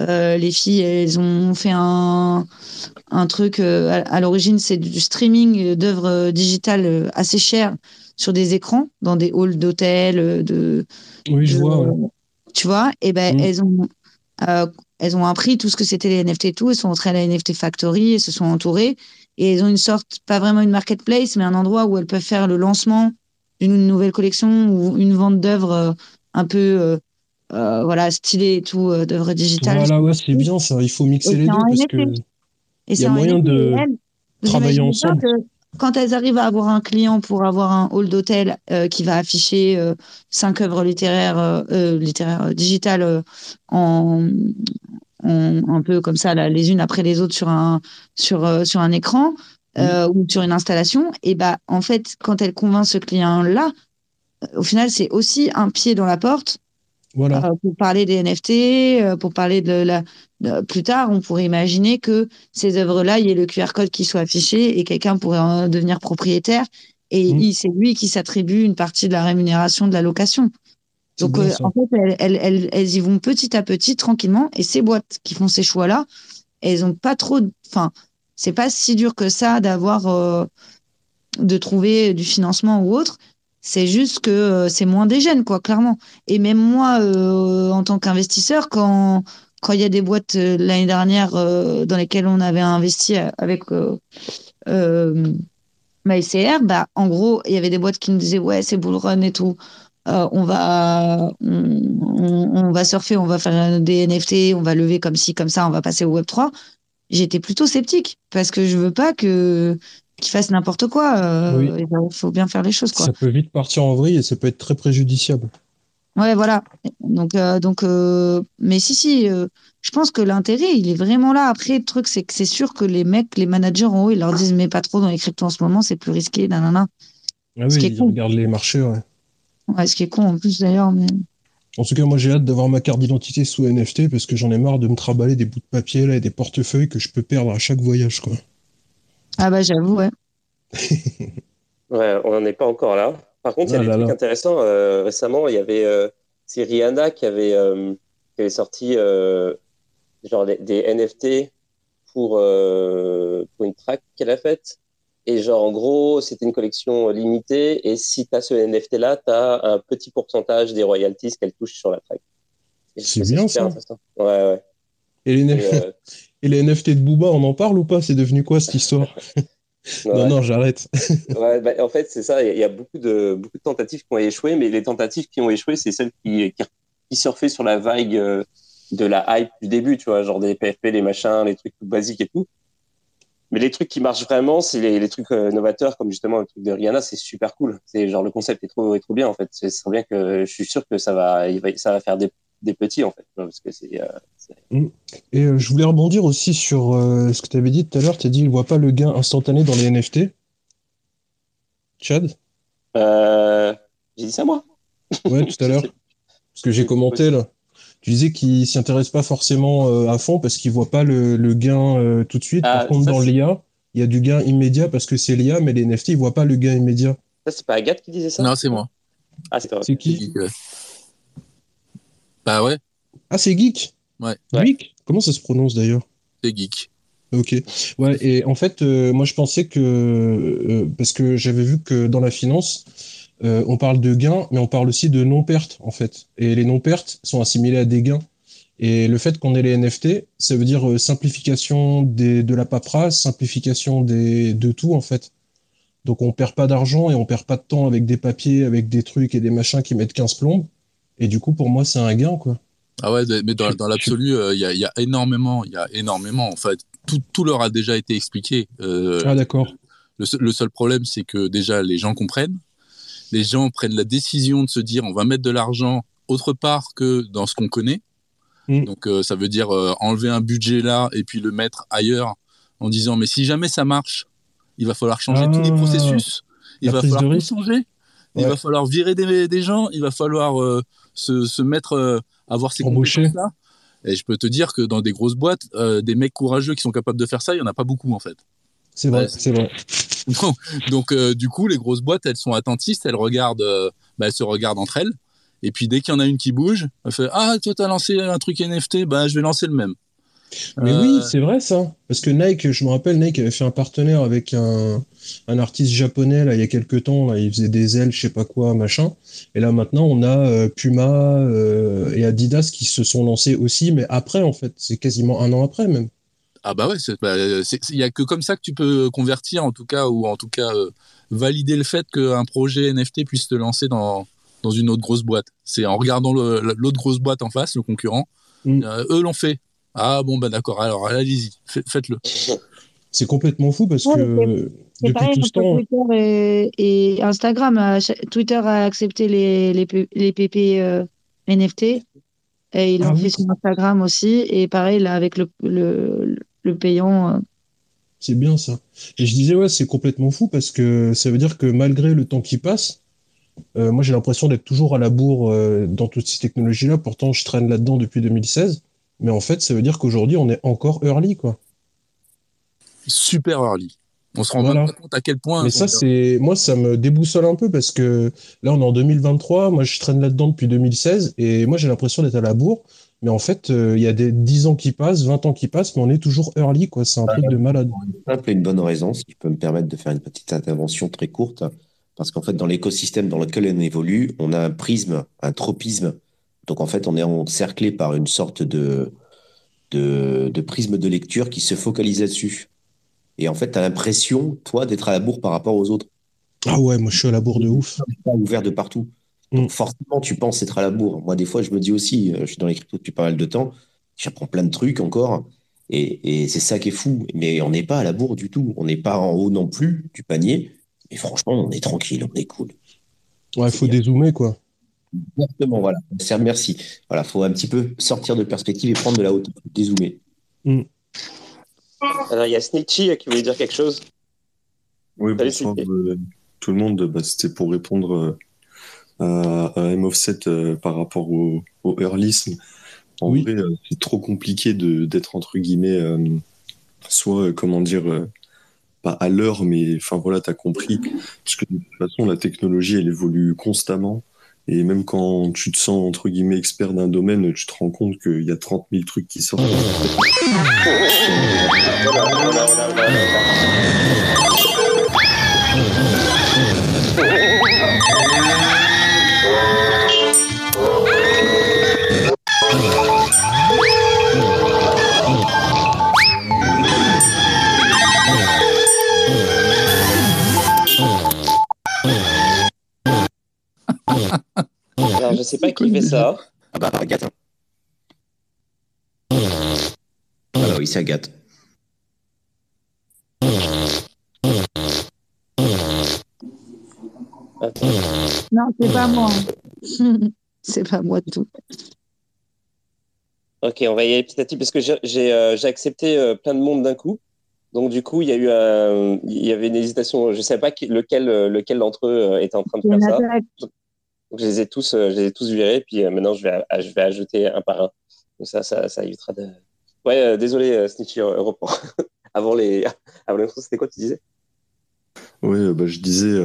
Euh, les filles, elles ont fait un, un truc. euh, à, à l'origine, c'est du streaming d'œuvres digitales assez chères sur des écrans, dans des halls d'hôtels, de, Oui, je de- vois. ouais. tu vois, et ben Mm. elles ont euh, elles ont appris tout ce que c'était les NFT et tout, elles sont entrées à la NFT Factory, elles se sont entourées et elles ont une sorte, pas vraiment une marketplace, mais un endroit où elles peuvent faire le lancement d'une nouvelle collection ou une vente d'œuvres euh, un peu euh, euh, voilà stylées et tout, euh, d'œuvres digitales. Voilà, ouais, c'est bien ça. Il faut mixer Et les deux parce que Et il y c'est a en moyen de elles, travailler ensemble. quand elles arrivent à avoir un client pour avoir un hall d'hôtel euh, qui va afficher cinq œuvres littéraires, littéraires digitales en, un peu comme ça, là, les unes après les autres sur un, sur, euh, sur un écran euh, ou sur une installation, et bah, en fait, quand elle convainc ce client-là, au final, c'est aussi un pied dans la porte Voilà. euh, pour parler des NFT, euh, pour parler de la. de- plus tard, on pourrait imaginer que ces œuvres-là, il y ait le QR code qui soit affiché et quelqu'un pourrait en devenir propriétaire et il- c'est lui qui s'attribue une partie de la rémunération de la location. Donc, euh, en fait, elles, elles, elles, elles y vont petit à petit, tranquillement. Et ces boîtes qui font ces choix-là, elles ont pas trop. Enfin, c'est pas si dur que ça d'avoir. euh, de trouver du financement ou autre. C'est juste que euh, c'est moins des jeunes, quoi, clairement. Et même moi, en tant qu'investisseur, quand quand il y a des boîtes l'année dernière dans lesquelles on avait investi avec euh, MyCR, bah, en gros, il y avait des boîtes qui nous disaient ouais, c'est bull run et tout. Euh, on va on, va surfer, on va faire des NFT, on va lever comme ci, comme ça, on va passer au Web 3. J'étais plutôt sceptique parce que je veux pas que qu'ils fassent n'importe quoi. euh, Oui. Il faut bien faire les choses, quoi. Ça peut vite partir en vrille et ça peut être très préjudiciable. Ouais, voilà. Donc, euh, donc, euh, mais si, si, euh, je pense que l'intérêt, il est vraiment là. Après, le truc, c'est que c'est sûr que les mecs, les managers en haut, ils leur disent, mais pas trop dans les cryptos en ce moment, c'est plus risqué, nanana. Ah oui, ils regardent les marchés, ouais. Ouais, ce qui est con en plus d'ailleurs, mais En tout cas, moi j'ai hâte d'avoir ma carte d'identité sous NFT parce que j'en ai marre de me traballer des bouts de papier là et des portefeuilles que je peux perdre à chaque voyage, quoi. ah bah j'avoue, ouais. Ouais, on n'en est pas encore là. Par contre, il y a Ah des là trucs là. intéressants. Euh, récemment, il y avait euh, c'est Rihanna qui avait, euh, qui avait sorti euh, genre des, des NFT pour, euh, pour une track qu'elle a faite. Et genre, en gros, c'était une collection limitée. Et si tu as ce NFT-là, tu as un petit pourcentage des royalties qu'elle touche sur la track. C'est bien, ça. Ouais, ouais. Et les, Et, NF euh, et les NFT de Booba, on en parle ou pas? C'est devenu quoi cette histoire? Non, ouais. non, j'arrête. Ouais, bah, en fait, c'est ça. Il y a- il y a beaucoup de, beaucoup de tentatives qui ont échoué, mais les tentatives qui ont échoué, c'est celles qui, qui, qui surfaient sur la vague euh, de la hype du début, tu vois, genre des PFP, les machins, les trucs tout basiques et tout. Mais les trucs qui marchent vraiment, c'est les, les trucs euh, novateurs, comme justement le truc de Rihanna, c'est super cool. C'est genre le concept est trop, est trop bien en fait. C'est bien que je suis sûr que ça va, il va, ça va faire des, des petits en fait, parce que c'est. euh, c'est- Et euh, je voulais rebondir aussi sur euh, ce que tu avais dit tout à l'heure. Tu as dit il voit pas le gain instantané dans les NFT. Chad? Euh, J'ai dit ça moi? Ouais, tout à l'heure. Parce que j'ai commenté là. Tu disais qu'il s'y intéresse pas forcément euh, à fond parce qu'il voit pas le, le gain euh, tout de suite. Ah, Par contre, ça, dans l'IA, il y a du gain immédiat parce que c'est l'IA, mais les NFT, ils voient pas le gain immédiat. Ça c'est pas Agathe qui disait ça? Non, c'est moi. Ah c'est toi. C'est qui? Geek, ouais. Bah ouais, Ah, c'est Geek? Ouais. Geek? Comment ça se prononce d'ailleurs? C'est geek. Ok. Ouais, et en fait, euh, moi je pensais que. euh, parce que j'avais vu que dans la finance, euh, on parle de gains, mais on parle aussi de non-pertes, en fait. Et les non-pertes sont assimilées à des gains. Et le fait qu'on ait les NFT, ça veut dire euh, simplification des, de la paperasse, simplification des, de tout, en fait. Donc on perd pas d'argent et on perd pas de temps avec des papiers, avec des trucs et des machins qui mettent 15 plombes. Et du coup, pour moi, c'est un gain, quoi. Ah ouais, mais dans, l'absolu, euh, il y, a, il y a énormément, il y a énormément. En fait, tout, tout leur a déjà été expliqué. Ah, d'accord. le seul problème, c'est que déjà les gens comprennent. Les gens prennent la décision de se dire, on va mettre de l'argent autre part que dans ce qu'on connaît. Mm. Donc euh, ça veut dire euh, enlever un budget là et puis le mettre ailleurs en disant, mais si jamais ça marche, il va falloir changer Ah, tous les processus. Il va falloir tout changer. Il va falloir virer des, des gens. Il va falloir euh, se, se mettre, avoir ces Embaucher. compétences-là. Et je peux te dire que dans des grosses boîtes, des mecs courageux qui sont capables de faire ça, il y en a pas beaucoup en fait. C'est vrai, c'est vrai. Donc, donc euh, du coup, les grosses boîtes, elles sont attentistes, elles regardent, euh, bah, elles se regardent entre elles. Et puis dès qu'il y en a une qui bouge, elle fait Ah, toi, t'as lancé un truc NFT, bah, je vais lancer le même. Mais Euh, oui, c'est vrai ça. Parce que Nike, je me rappelle, Nike avait fait un partenaire avec un, un artiste japonais là, il y a quelques temps. Là, il faisait des ailes, je sais pas quoi, machin. Et là maintenant, on a euh, Puma euh, et Adidas qui se sont lancés aussi, mais après en fait, c'est quasiment un an après même. Ah bah ouais, c'est- bah, c'est- il y a que comme ça que tu peux convertir en tout cas ou en tout cas euh, valider le fait qu'un projet NFT puisse te lancer dans dans une autre grosse boîte. C'est en regardant l'autre grosse boîte en face, le concurrent. Mm. Euh, eux l'ont fait. Ah bon bah d'accord. Alors allez-y, fait- faites-le. C'est complètement fou parce Ouais, que C'est pareil tout ce entre temps. Twitter et, et Instagram. Euh, Twitter a accepté les, les, les PP euh, NFT et ils l'ont Ah oui. fait sur Instagram aussi. Et pareil, là, avec le, le, le payant. euh, C'est bien ça. Et je disais, ouais, c'est complètement fou parce que ça veut dire que malgré le temps qui passe, euh, moi j'ai l'impression d'être toujours à la bourre euh, dans toutes ces technologies-là. Pourtant, je traîne là-dedans depuis 2016. Mais en fait, ça veut dire qu'aujourd'hui, on est encore early, quoi. Super early. On se rend Voilà. même pas compte à quel point. Mais ça, c'est moi, ça me déboussole un peu parce que là, on est en 2023. Moi, je traîne là-dedans depuis 2016 et moi, j'ai l'impression d'être à la bourre. Mais en fait, euh, il y a des 10 ans qui passent, 20 ans qui passent, mais on est toujours early, quoi. C'est un truc de malade. simple et une bonne raison, si je peux me permettre de faire une petite intervention très courte, parce qu'en fait, dans l'écosystème dans lequel on évolue, on a un prisme, un tropisme. Donc, en fait, on est encerclé par une sorte de, de, de prisme de lecture qui se focalise là-dessus. Et en fait, tu as l'impression, toi, d'être à la bourre par rapport aux autres. Ah ouais, moi, je suis à la bourre de ouf. pas ouvert de partout. Mm. Donc forcément, tu penses être à la bourre. Moi, des fois, je me dis aussi, euh, je suis dans les cryptos depuis pas mal de temps, j'apprends plein de trucs encore, et, et c'est ça qui est fou. Mais on n'est pas à la bourre du tout. On n'est pas en haut non plus du panier, mais franchement, on est tranquille, on est cool. Ouais, faut dézoomer, quoi. Exactement, voilà. C'est- Merci. Voilà, faut un petit peu sortir de perspective et prendre de la hauteur, dézoomer. Alors, il y a Snitchy qui voulait dire quelque chose. Oui, Salut, bonsoir euh, tout le monde. Bah, C'était pour répondre à, à M-Offset euh, par rapport au, au earlisme. En Oui. vrai, euh, c'est trop compliqué de d'être entre guillemets, euh, soit, euh, comment dire, euh, pas à l'heure, mais enfin voilà, tu as compris. Parce que de toute façon, la technologie, elle évolue constamment. Et même quand tu te sens, entre guillemets, expert d'un domaine, tu te rends compte qu'il y a 30 000 trucs qui sortent. Alors, je sais pas qui fait ça. Ah bah, Agathe. hein. Ah bah oui, c'est Agathe. Attends. Non, c'est pas moi. c'est pas moi de tout. Ok, on va y aller petit à petit parce que j'ai j'ai, euh, accepté euh, plein de monde d'un coup. Donc du coup, il y a eu un- il y avait une hésitation. Je ne savais pas qui- lequel euh, lequel d'entre eux euh, était en train de faire ça. Donc je les ai tous, euh, je les ai tous virés. Puis euh, maintenant, je vais, je vais ajouter un par un. Donc ça, ça, ça évitera de. Ouais, euh, désolé, Snitchy, euh, reprends. avant les, avant l'intro, c'était quoi tu disais? Euh, bah, je disais,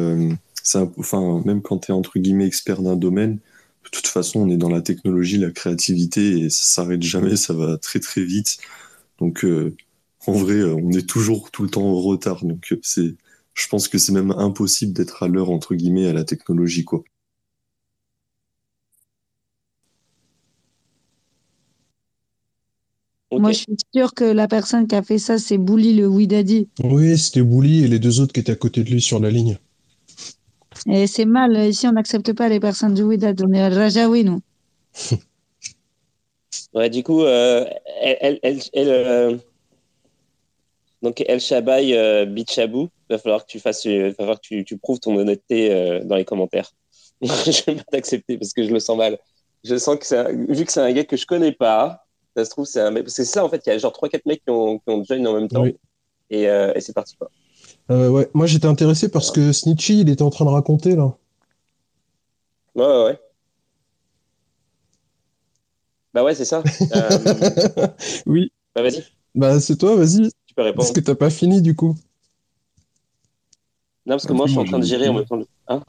enfin, même quand tu es entre guillemets expert d'un domaine, de toute façon, on est dans la technologie, la créativité, et ça s'arrête jamais, ça va très très vite. Donc, euh, en vrai, on est toujours tout le temps en retard. Donc, c'est, je pense que c'est même impossible d'être à l'heure entre guillemets à la technologie, quoi. Moi, je suis sûre que la personne qui a fait ça, c'est Bouli le Widadi. Oui, c'était Bouli et les deux autres qui étaient à côté de lui sur la ligne. Et c'est mal. Ici, on n'accepte pas les personnes du Widad. On est Rajaoui, nous. Ouais, du coup, euh, elle, elle, elle, elle, euh, donc El Shabai euh, Bichabou, va falloir que tu fasses, euh, va falloir que tu, tu prouves ton honnêteté euh, dans les commentaires. je vais pas t'accepter parce que je le sens mal. Je sens que vu que c'est un gars que je connais pas, ça se trouve c'est un mec parce que c'est ça en fait, il y a genre trois quatre mecs qui ont, qui ont join en même temps Oui. et, euh, et c'est parti quoi. Euh, ouais, moi j'étais intéressé parce que Snitchy, il était en train de raconter là. Ouais ouais. ouais. Bah ouais c'est ça. Euh, oui. bah vas-y, Bah c'est toi, vas-y. tu peux répondre. Parce que t'as pas fini du coup. Non, parce que moi, je suis en train de gérer en même temps. Hein?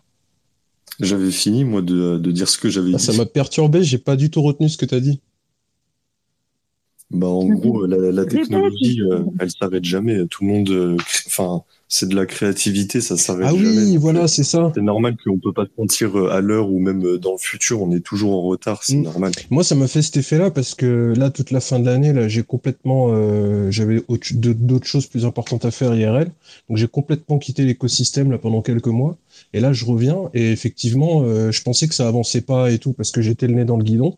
J'avais fini, moi, de, de dire ce que j'avais Ah, dit. ça m'a perturbé, j'ai pas du tout retenu ce que t'as dit. Bah, en gros, la, technologie, euh, elle s'arrête jamais. Tout le monde, euh, enfin, c'est de la créativité, ça s'arrête Ah jamais. oui, Donc, voilà, euh, c'est ça. C'est normal qu'on peut pas se mentir euh, à l'heure ou même dans le futur. On est toujours en retard, c'est Mm. normal. Moi, ça m'a fait cet effet-là parce que là, toute la fin de l'année, là, j'ai complètement, euh, j'avais d'autres choses plus importantes à faire IRL. Donc, j'ai complètement quitté l'écosystème là pendant quelques mois. Et là, je reviens et effectivement, euh, je pensais que ça avançait pas et tout parce que j'étais le nez dans le guidon.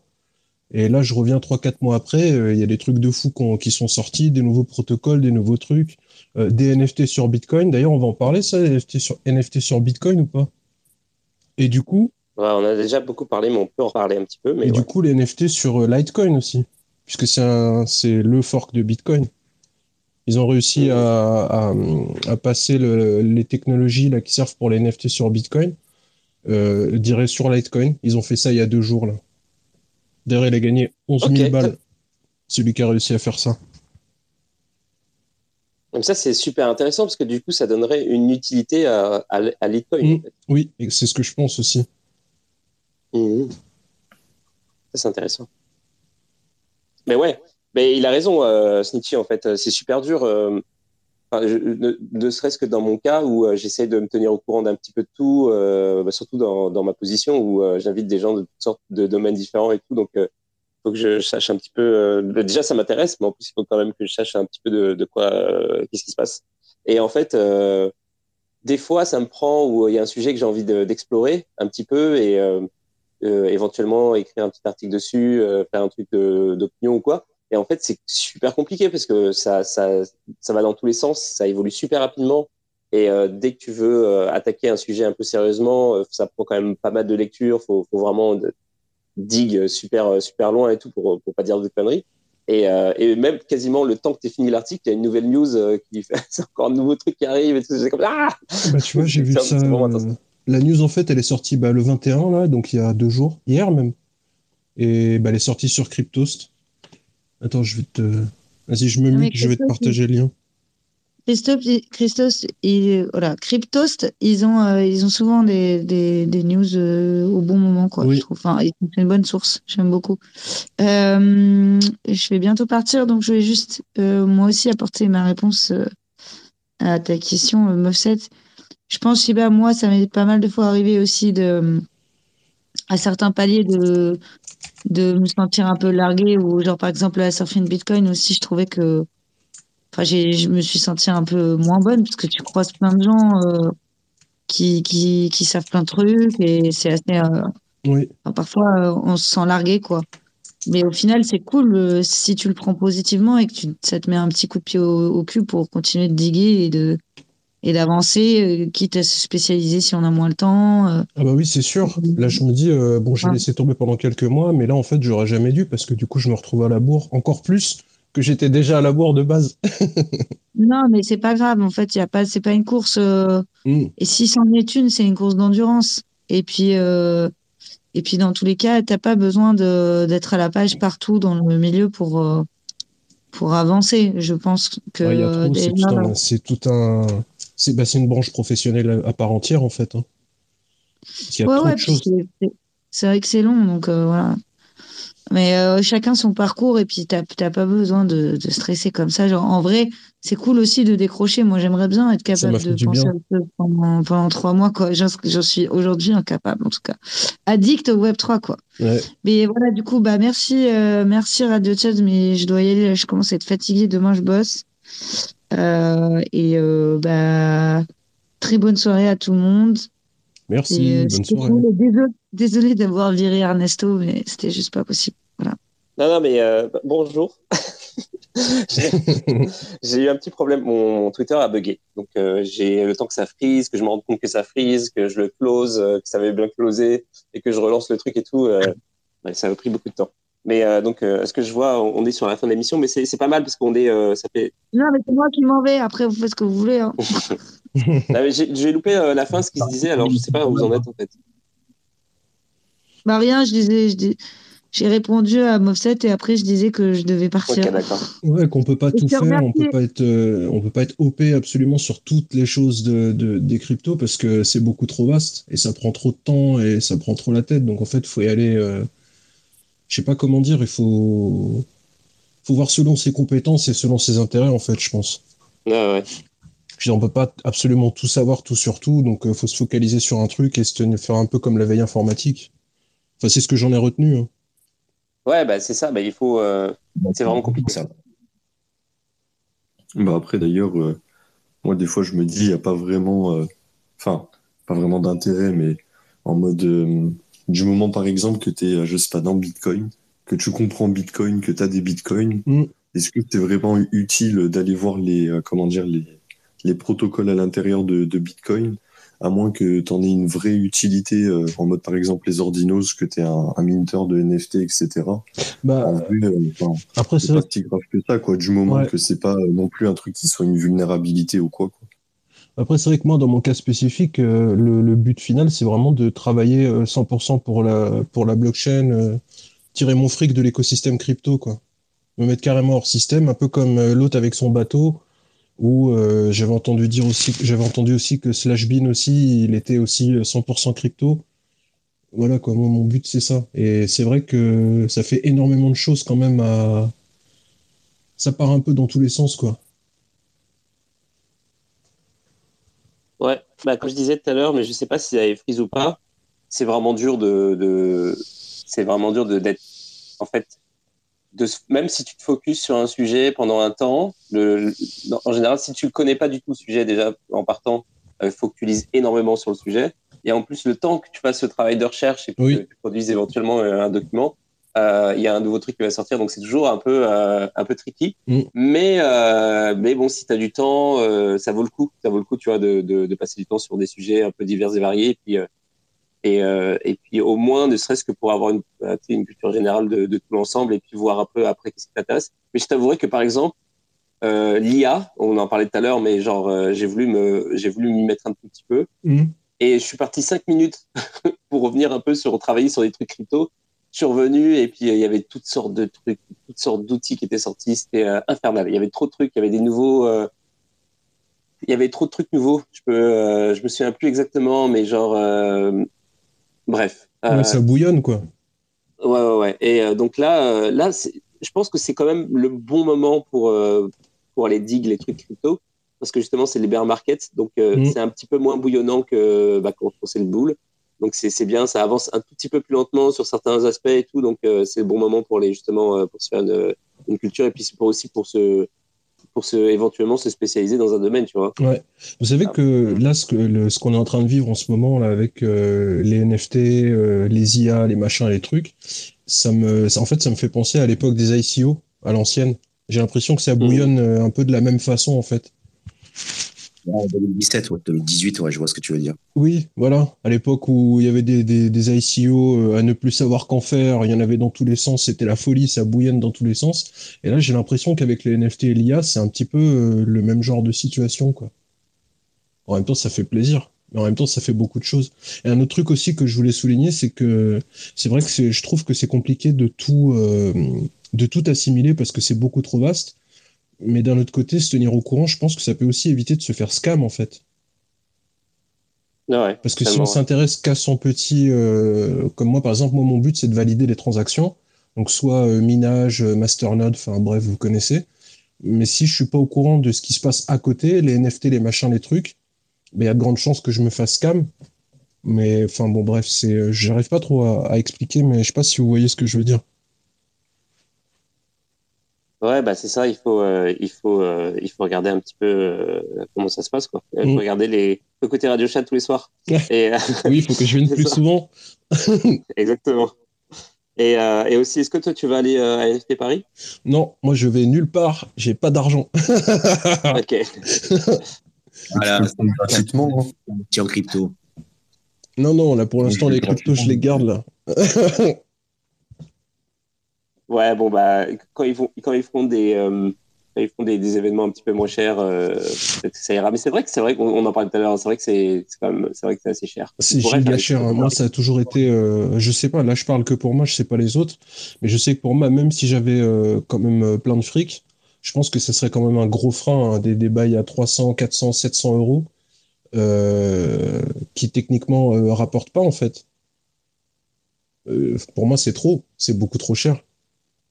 Et là, je reviens trois, quatre mois après. euh, Il y a des trucs de fou qui sont sortis, des nouveaux protocoles, des nouveaux trucs, euh, des NFT sur Bitcoin. D'ailleurs, on va en parler ça, NFT sur, NFT sur Bitcoin ou pas? Et du coup, Ouais, on a déjà beaucoup parlé, mais on peut en parler un petit peu. Mais et ouais. du coup, les NFT sur euh, Litecoin aussi, puisque c'est le fork de Bitcoin. Ils ont réussi à, à, à passer le- les technologies là, qui servent pour les NFT sur Bitcoin, euh, je dirais sur Litecoin. Ils ont fait ça il y a deux jours. Là. D'ailleurs, il a gagné 11 000 Ok. balles, celui qui a réussi à faire ça. Comme ça, c'est super intéressant parce que du coup, ça donnerait une utilité à, à, à Litecoin. Mm. en fait. Oui, et c'est ce que je pense aussi. Mhm. Ça, c'est intéressant. Mais ouais, mais il a raison, euh, Snitchy, en fait. C'est super dur, euh, ne, serait-ce que dans mon cas où euh, j'essaie de me tenir au courant d'un petit peu de tout, euh, bah, surtout dans, dans ma position où euh, j'invite des gens de toutes sortes de domaines différents et tout. Donc, il faut que je sache un petit peu. euh, déjà, ça m'intéresse, mais en plus, il faut quand même que je sache un petit peu de, de quoi, euh, qu'est-ce qui se passe. Et en fait, euh, des fois, ça me prend où il y a un sujet que j'ai envie de- d'explorer un petit peu et euh, euh, éventuellement écrire un petit article dessus, euh, faire un truc d'opinion ou quoi. Et en fait, c'est super compliqué parce que ça, ça, ça va dans tous les sens, ça évolue super rapidement. Et euh, dès que tu veux euh, attaquer un sujet un peu sérieusement, euh, ça prend quand même pas mal de lecture. Faut, faut vraiment digue super super loin et tout pour pour pas dire de conneries. Et, et même quasiment le temps que tu fini l'article, il y a une nouvelle news qui fait encore un nouveau truc qui arrive et tout. C'est comme ah Bah, tu vois, j'ai vu ça. la news, en fait, elle est sortie bah, le 21, là, donc il y a deux jours, hier même. Et bah, elle est sortie sur Cryptost. Attends, je vais te. Vas-y, je me mute, je vais te partager le lien. Christophe, Christos, il- voilà, Cryptost, ils ont, euh, ils ont souvent des, des, des news euh, au bon moment, quoi. Oui. Je trouve. Enfin, ils- c'est une bonne source. J'aime beaucoup. Euh, je vais bientôt partir, donc je vais juste, moi aussi, apporter ma réponse à ta question, Mofset. Je pense, je sais pas, moi, ça m'est pas mal de fois arrivé aussi de, à certains paliers de, de me sentir un peu largué ou genre, par exemple, à Surfing Bitcoin aussi, je trouvais que, Enfin, je me suis sentie un peu moins bonne parce que tu croises plein de gens euh, qui, qui, qui savent plein de trucs et c'est assez. euh, Oui. enfin, parfois, euh, on se sent largué, quoi. Mais au final, c'est cool si tu le prends positivement et que tu, ça te met un petit coup de pied au, au cul pour continuer de diguer et de et d'avancer, euh, quitte à se spécialiser si on a moins le temps. euh. Ah bah oui, c'est sûr. Là, je me dis, euh, bon, j'ai Ouais. laissé tomber pendant quelques mois, mais là, en fait, j'aurais jamais dû parce que du coup, je me retrouve à la bourre encore plus que j'étais déjà à la bourre de base. Non, mais c'est pas grave. En fait, il y a pas, c'est pas une course. euh, Mm. Et si c'en est une, c'est une course d'endurance. Et puis, euh, et puis dans tous les cas, t'as pas besoin d'être à la page partout dans le milieu pour pour avancer. Je pense que Ouais, c'est tout un, c'est bah, une branche professionnelle à part entière en fait. Hein. Y a ouais, trop ouais, de puis choses. c'est- vrai que c'est long, donc euh, voilà. Mais euh, chacun son parcours et puis t'as pas besoin de, de stresser comme ça. Genre, en vrai, c'est cool aussi de décrocher. Moi, j'aimerais bien être capable de penser à ça pendant, pendant trois mois. J'en suis aujourd'hui incapable, en tout cas. Addict au Web 3, quoi. Ouais. Mais voilà, du coup, bah merci, euh, merci Radio Chat, mais je dois y aller. là, je commence à être fatiguée. Demain, je bosse. Euh, et euh, bah très bonne soirée à tout le monde. Merci, Et, euh, bonne c'était soirée. cool. Et Désolé, désolé d'avoir viré Ernesto, mais c'était juste pas possible. Voilà. Non, non, mais euh, bonjour. J'ai eu un petit problème. Mon, mon Twitter a bugué. Donc, euh, j'ai le temps que ça freeze, que je me rende compte que ça freeze, que je le close, euh, que ça avait bien closé et que je relance le truc et tout. euh, ouais, ça a pris beaucoup de temps. Mais euh, donc, euh, est-ce que je vois, on on est sur la fin de l'émission, mais c'est pas mal parce qu'on est, euh, ça fait. Non, mais c'est moi qui m'en vais. Après, vous faites ce que vous voulez. hein. J'ai loupé euh, la fin, ce qui se disait. Alors, je sais pas où vous en êtes en fait. Bah rien, je disais, je, dis- j'ai répondu à Mofset et après je disais que je devais partir. Ok, d'accord. Ouais, qu'on peut pas Et tout faire, on peut pas être, euh, on peut pas être OP absolument sur toutes les choses de, de- des cryptos parce que c'est beaucoup trop vaste et ça prend trop de temps et ça prend trop la tête. Donc en fait, il faut y aller. Euh, je sais pas comment dire. Il faut, faut voir selon ses compétences et selon ses intérêts en fait, je pense. Ouais, ouais. Je veux dire, on peut pas absolument tout savoir tout sur tout, donc il faut se focaliser sur un truc et se tenir, faire un peu comme la veille informatique. Enfin, c'est ce que j'en ai retenu. hein. Ouais, bah, c'est ça. Bah, il faut. euh, C'est vraiment compliqué. Ça. Bah après d'ailleurs, euh, moi des fois je me dis il n'y a pas vraiment, euh, enfin pas vraiment d'intérêt, mais en mode euh, du moment par exemple que tu es, je sais pas, dans Bitcoin, que tu comprends Bitcoin, que tu as des Bitcoins, Mm. est-ce que c'est vraiment utile d'aller voir les, euh, comment dire, les, les protocoles à l'intérieur de, de Bitcoin, à moins que tu en aies une vraie utilité euh, en mode par exemple les ordinos, que tu es un, un minter de NFT, etc. Bah, En vrai, euh, enfin, après, c'est pas si grave que ça, quoi, du moment Ouais. que c'est pas euh, non plus un truc qui soit une vulnérabilité ou quoi. quoi. Après, c'est vrai que moi, dans mon cas spécifique, euh, le, but final, c'est vraiment de travailler euh, 100% pour la, pour la blockchain, euh, tirer mon fric de l'écosystème crypto, quoi. Me mettre carrément hors système, un peu comme euh, l'autre avec son bateau, où euh, j'avais entendu dire aussi, j'avais entendu aussi que Slashbean aussi, il était aussi euh, 100% crypto. Voilà, quoi, moi, mon but, c'est ça. Et c'est vrai que ça fait énormément de choses quand même à... Ça part un peu dans tous les sens, quoi. Ouais, bah, comme je disais tout à l'heure, mais je sais pas si ça avait frise ou pas, c'est vraiment dur de, de... c'est vraiment dur de d'être, en fait, de, même si tu te focuses sur un sujet pendant un temps, le, le- en général, si tu le connais pas du tout le sujet déjà en partant, il faut que tu lises énormément sur le sujet. Et en plus, le temps que tu fasses ce travail de recherche et Oui. que tu produises éventuellement euh, un document, euh, il y a un nouveau truc qui va sortir, donc c'est toujours un peu, euh, un peu tricky. Mm. Mais, euh, mais bon, si tu as du temps, euh, ça vaut le coup. Ça vaut le coup, tu vois, de, de, de passer du temps sur des sujets un peu divers et variés. Et puis, euh, et, euh, et puis au moins, ne serait-ce que pour avoir une, euh, une culture générale de, de tout l'ensemble et puis voir un peu après qu'est-ce qui t'intéresse. Mais je t'avouerai que par exemple, euh, l'IA, on en parlait tout à l'heure, mais genre, euh, j'ai voulu me, j'ai voulu m'y mettre un tout petit peu. Mhm. Et je suis parti cinq minutes pour revenir un peu sur travailler sur des trucs crypto. Revenu et puis euh, il y avait toutes sortes de trucs, toutes sortes d'outils qui étaient sortis. C'était euh, infernal. Il y avait trop de trucs. Il y avait des nouveaux. euh, il y avait trop de trucs nouveaux. Je peux, je me souviens plus exactement, mais genre, bref. Ouais, ça bouillonne, quoi. Ouais, ouais, ouais. Et donc là, là, je pense que c'est quand même le bon moment pour pour aller dig les trucs crypto, parce que justement, c'est les bear markets, donc euh, Mm. c'est un petit peu moins bouillonnant que bah, quand c'est le bull. Donc c'est bien, ça avance un tout petit peu plus lentement sur certains aspects et tout, donc euh, c'est le bon moment pour les justement euh, pour se faire une, une culture et puis c'est pour aussi pour se pour se éventuellement se spécialiser dans un domaine, tu vois. Ouais. Vous savez que là, ce que le- ce qu'on est en train de vivre en ce moment là avec euh, les NFT, euh, les IA, les machins, les trucs, ça me, ça- en fait, ça me fait penser à l'époque des ICO, à l'ancienne. J'ai l'impression que ça bouillonne euh, un peu de la même façon en fait. Ouais, 2017, ouais, 2018, ouais, je vois ce que tu veux dire. Oui, voilà. À l'époque où il y avait des, des, ICO euh, à ne plus savoir qu'en faire, il y en avait dans tous les sens, c'était la folie, ça bouillonne dans tous les sens. Et là, j'ai l'impression qu'avec les NFT et l'IA, c'est un petit peu euh, le même genre de situation, quoi. En même temps, ça fait plaisir. Mais en même temps, ça fait beaucoup de choses. Et un autre truc aussi que je voulais souligner, c'est que c'est vrai que je trouve que c'est compliqué euh, de tout assimiler parce que c'est beaucoup trop vaste. Mais d'un autre côté, se tenir au courant, je pense que ça peut aussi éviter de se faire scam, en fait. Ouais, Parce que si on s'intéresse qu'à son petit, euh, comme moi par exemple, moi mon but c'est de valider les transactions, donc soit euh, minage, euh, masternode, enfin bref, vous connaissez. Mais si je suis pas au courant de ce qui se passe à côté, les NFT, les machins, les trucs, ben, il y a de grandes chances que je me fasse scam. Mais enfin bon bref, c'est, j'arrive pas trop à, à expliquer, mais je sais pas si vous voyez ce que je veux dire. Ouais, bah c'est ça. Il faut, euh, il faut, euh, il faut regarder un petit peu euh, comment ça se passe, quoi. Il faut Mm. regarder les faut écouter Radio Chat tous les soirs. Et euh, Oui, il faut que je vienne plus ça. souvent. exactement. Et, euh, et aussi, est-ce que toi tu vas aller euh, à NFT Paris? Non, moi je vais nulle part, j'ai pas d'argent. Ok. Voilà, Gratuitement, hein. tiens, crypto. non, non, là pour l'instant les cryptos je les garde là. Ouais, bon bah quand ils vont, quand ils feront des, euh, ils font des, des, événements un petit peu moins chers, euh, peut-être que ça ira. Mais c'est vrai que c'est vrai qu'on en parlait tout à l'heure. C'est vrai que c'est quand même, c'est vrai que c'est assez cher. C'est giga cher. Moi, ça a toujours été, euh, je sais pas. Là, je parle que pour moi. Je sais pas les autres, mais je sais que pour moi, même si j'avais quand même plein de fric, je pense que ce serait quand même un gros frein hein, des, des bails à 300, 400, 700 euros, qui techniquement rapportent pas en fait. Pour moi, c'est trop. C'est beaucoup trop cher.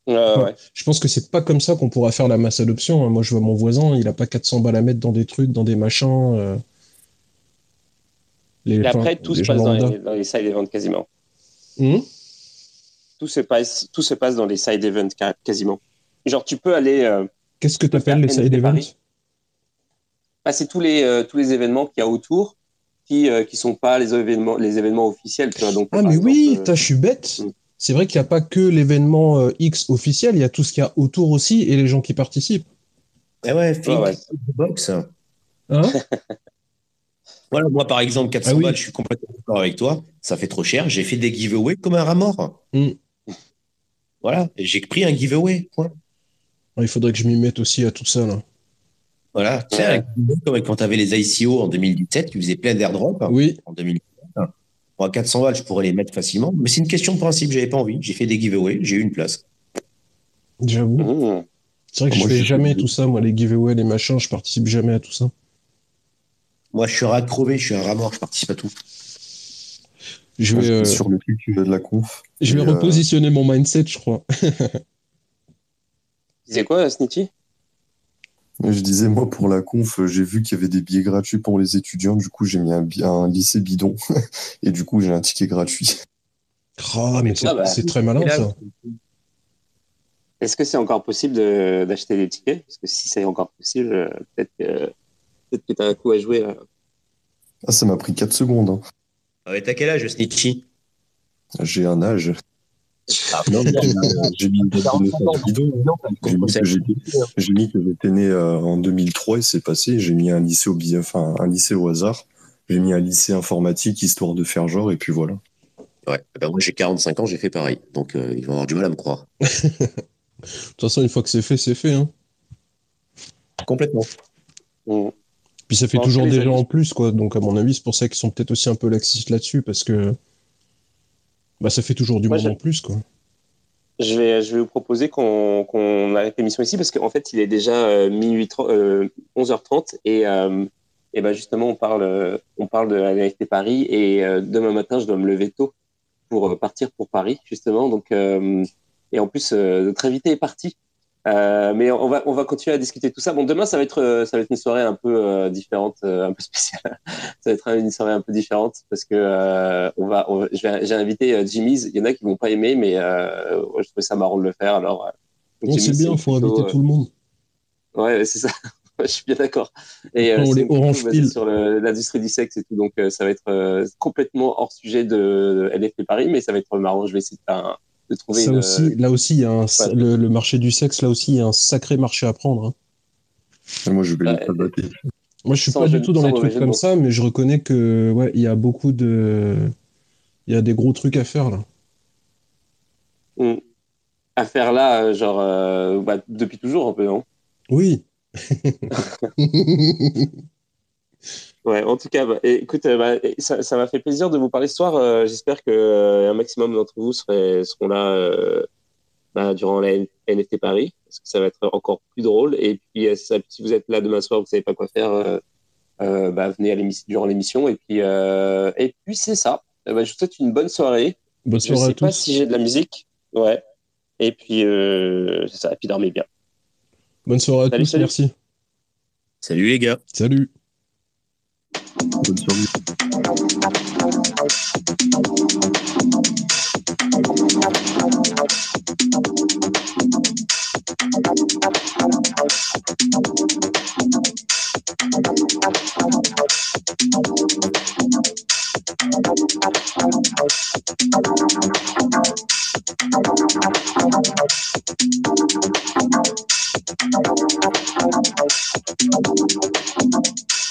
Euh, ouais. Je pense que c'est pas comme ça qu'on pourra faire la masse adoption. hein. Moi, je vois mon voisin, il a pas 400 balles à mettre dans des trucs, dans des machins. euh. Les, Et après, enfin, tout se passe dans les, dans les side events quasiment. Hmm? Tout se passe, tout se passe dans les side events quasiment. Genre, tu peux aller euh, Qu'est-ce que tu appelles les side events? Paris. passer tous les euh, tous les événements qu'il y a autour, qui euh, qui sont pas les événements les événements officiels. Tu vois, donc Ah, mais exemple, oui, euh, je suis bête. Mm. C'est vrai qu'il n'y a pas que l'événement euh, X officiel, il y a tout ce qu'il y a autour aussi et les gens qui participent. Eh ouais, Flip, Ouais, ouais. box. Hein? Voilà, moi, par exemple, 400 Ah oui. balles, je suis complètement d'accord avec toi. Ça fait trop cher. J'ai fait des giveaways comme un rat mort. Mm. Voilà, et j'ai pris un giveaway. Point. Il faudrait que je m'y mette aussi à tout ça. Là. Voilà, tu sais, comme quand tu avais les ICO en 2017, tu faisais plein d'airdrops Oui, en 2017. Bon, à 400 balles, je pourrais les mettre facilement, mais c'est une question de principe, j'avais pas envie. J'ai fait des giveaways, j'ai eu une place. j'avoue. mmh. C'est vrai que Moi, je fais jamais tout ça, moi, les giveaways, les machins, je participe jamais à tout ça. Moi, je suis un rat crevé, je suis un rat mort, je participe à tout. Je vais, euh, sur le truc euh, de la conf. je vais euh, repositionner mon mindset, je crois. Tu disais quoi, Snitchy Je disais, moi, pour la conf, j'ai vu qu'il y avait des billets gratuits pour les étudiants. Du coup, j'ai mis un, lycée bidon. Et du coup, j'ai un ticket gratuit. Ah, mais c'est Ah bah. c'est très malin, là, ça. Est-ce que c'est encore possible de- d'acheter des tickets? Parce que si c'est encore possible, euh, peut-être que peut-être que t'as un coup à jouer là. Ah, ça m'a pris 4 secondes. hein. Ah t'as quel âge, Snitchy? J'ai un âge. Ah, non, non, J'ai mis une date de naissance bidon. J'ai mis que j'étais- né euh, en 2003 et c'est passé. J'ai mis un lycée au enfin un lycée au hasard. J'ai mis un lycée informatique histoire de faire genre et puis voilà. Ouais, ben moi j'ai 45 ans, j'ai fait pareil. Donc euh, ils vont avoir du mal à me croire. De toute façon, une fois que c'est fait, c'est fait. Hein. Complètement. Mmh. Puis ça fait toujours des gens en plus, quoi. Donc, à mon avis, c'est pour ça qu'ils sont peut-être aussi un peu laxistes là-dessus, parce que bah, ça fait toujours du Moi, monde j'ai- en plus, quoi. Je vais, je vais vous proposer qu'on qu'on arrête l'émission ici parce qu'en fait, il est déjà euh, minuit euh, 11h30 et, euh, et ben justement, on parle, euh, on parle de la Paris et euh, demain matin, je dois me lever tôt pour partir pour Paris, justement. Donc, et en plus, notre invité est parti. Euh, mais on va, on va continuer à discuter de tout ça. Bon, demain, ça va être, euh, ça va être une soirée un peu euh, différente, euh, un peu spéciale. ça va être une soirée un peu différente parce que euh, on va, on j'ai invité Jimmy's. Il y en a qui vont pas aimer, mais euh, je trouvais ça marrant de le faire. Alors, euh, Bon, c'est bien, faut plutôt, inviter tout le monde. Ouais, c'est ça. je suis bien d'accord. Et on les orange sur l'industrie du sexe et tout, donc euh, ça va être euh, complètement hors sujet de NFT Paris, mais ça va être marrant. Je vais essayer de, faire un- de trouver Ça une, aussi, là aussi, il y a un, Ouais. le, le marché du sexe, là aussi, il y a un sacré marché à prendre. hein. Moi, je vais tabater. Moi, je suis Sans pas du tout dans les trucs comme ça, mais je reconnais que, ouais, il y a beaucoup de, il y a des gros trucs à faire, là. Mm. à faire là, euh, genre euh, bah, depuis toujours un peu, non? Oui. Ouais, en tout cas, bah, écoute, euh, bah, ça m'a fait plaisir de vous parler ce soir. Euh, J'espère que euh, un maximum d'entre vous seraient- seront là euh, bah, durant la NFT Paris, parce que ça va être encore plus drôle. Et puis, euh, ça- si vous êtes là demain soir, vous savez pas quoi faire, euh, euh, bah, venez à durant l'émission. Et puis, euh, et puis c'est ça. Euh, bah, je vous souhaite une bonne soirée. Bonne Je soirée sais à pas tous. si j'ai de la musique. Ouais. Et puis, euh, c'est ça. Et puis, dormez bien. Bonne soirée à Salut, tous, salut. merci. Salut les gars. Salut. Buồn xuống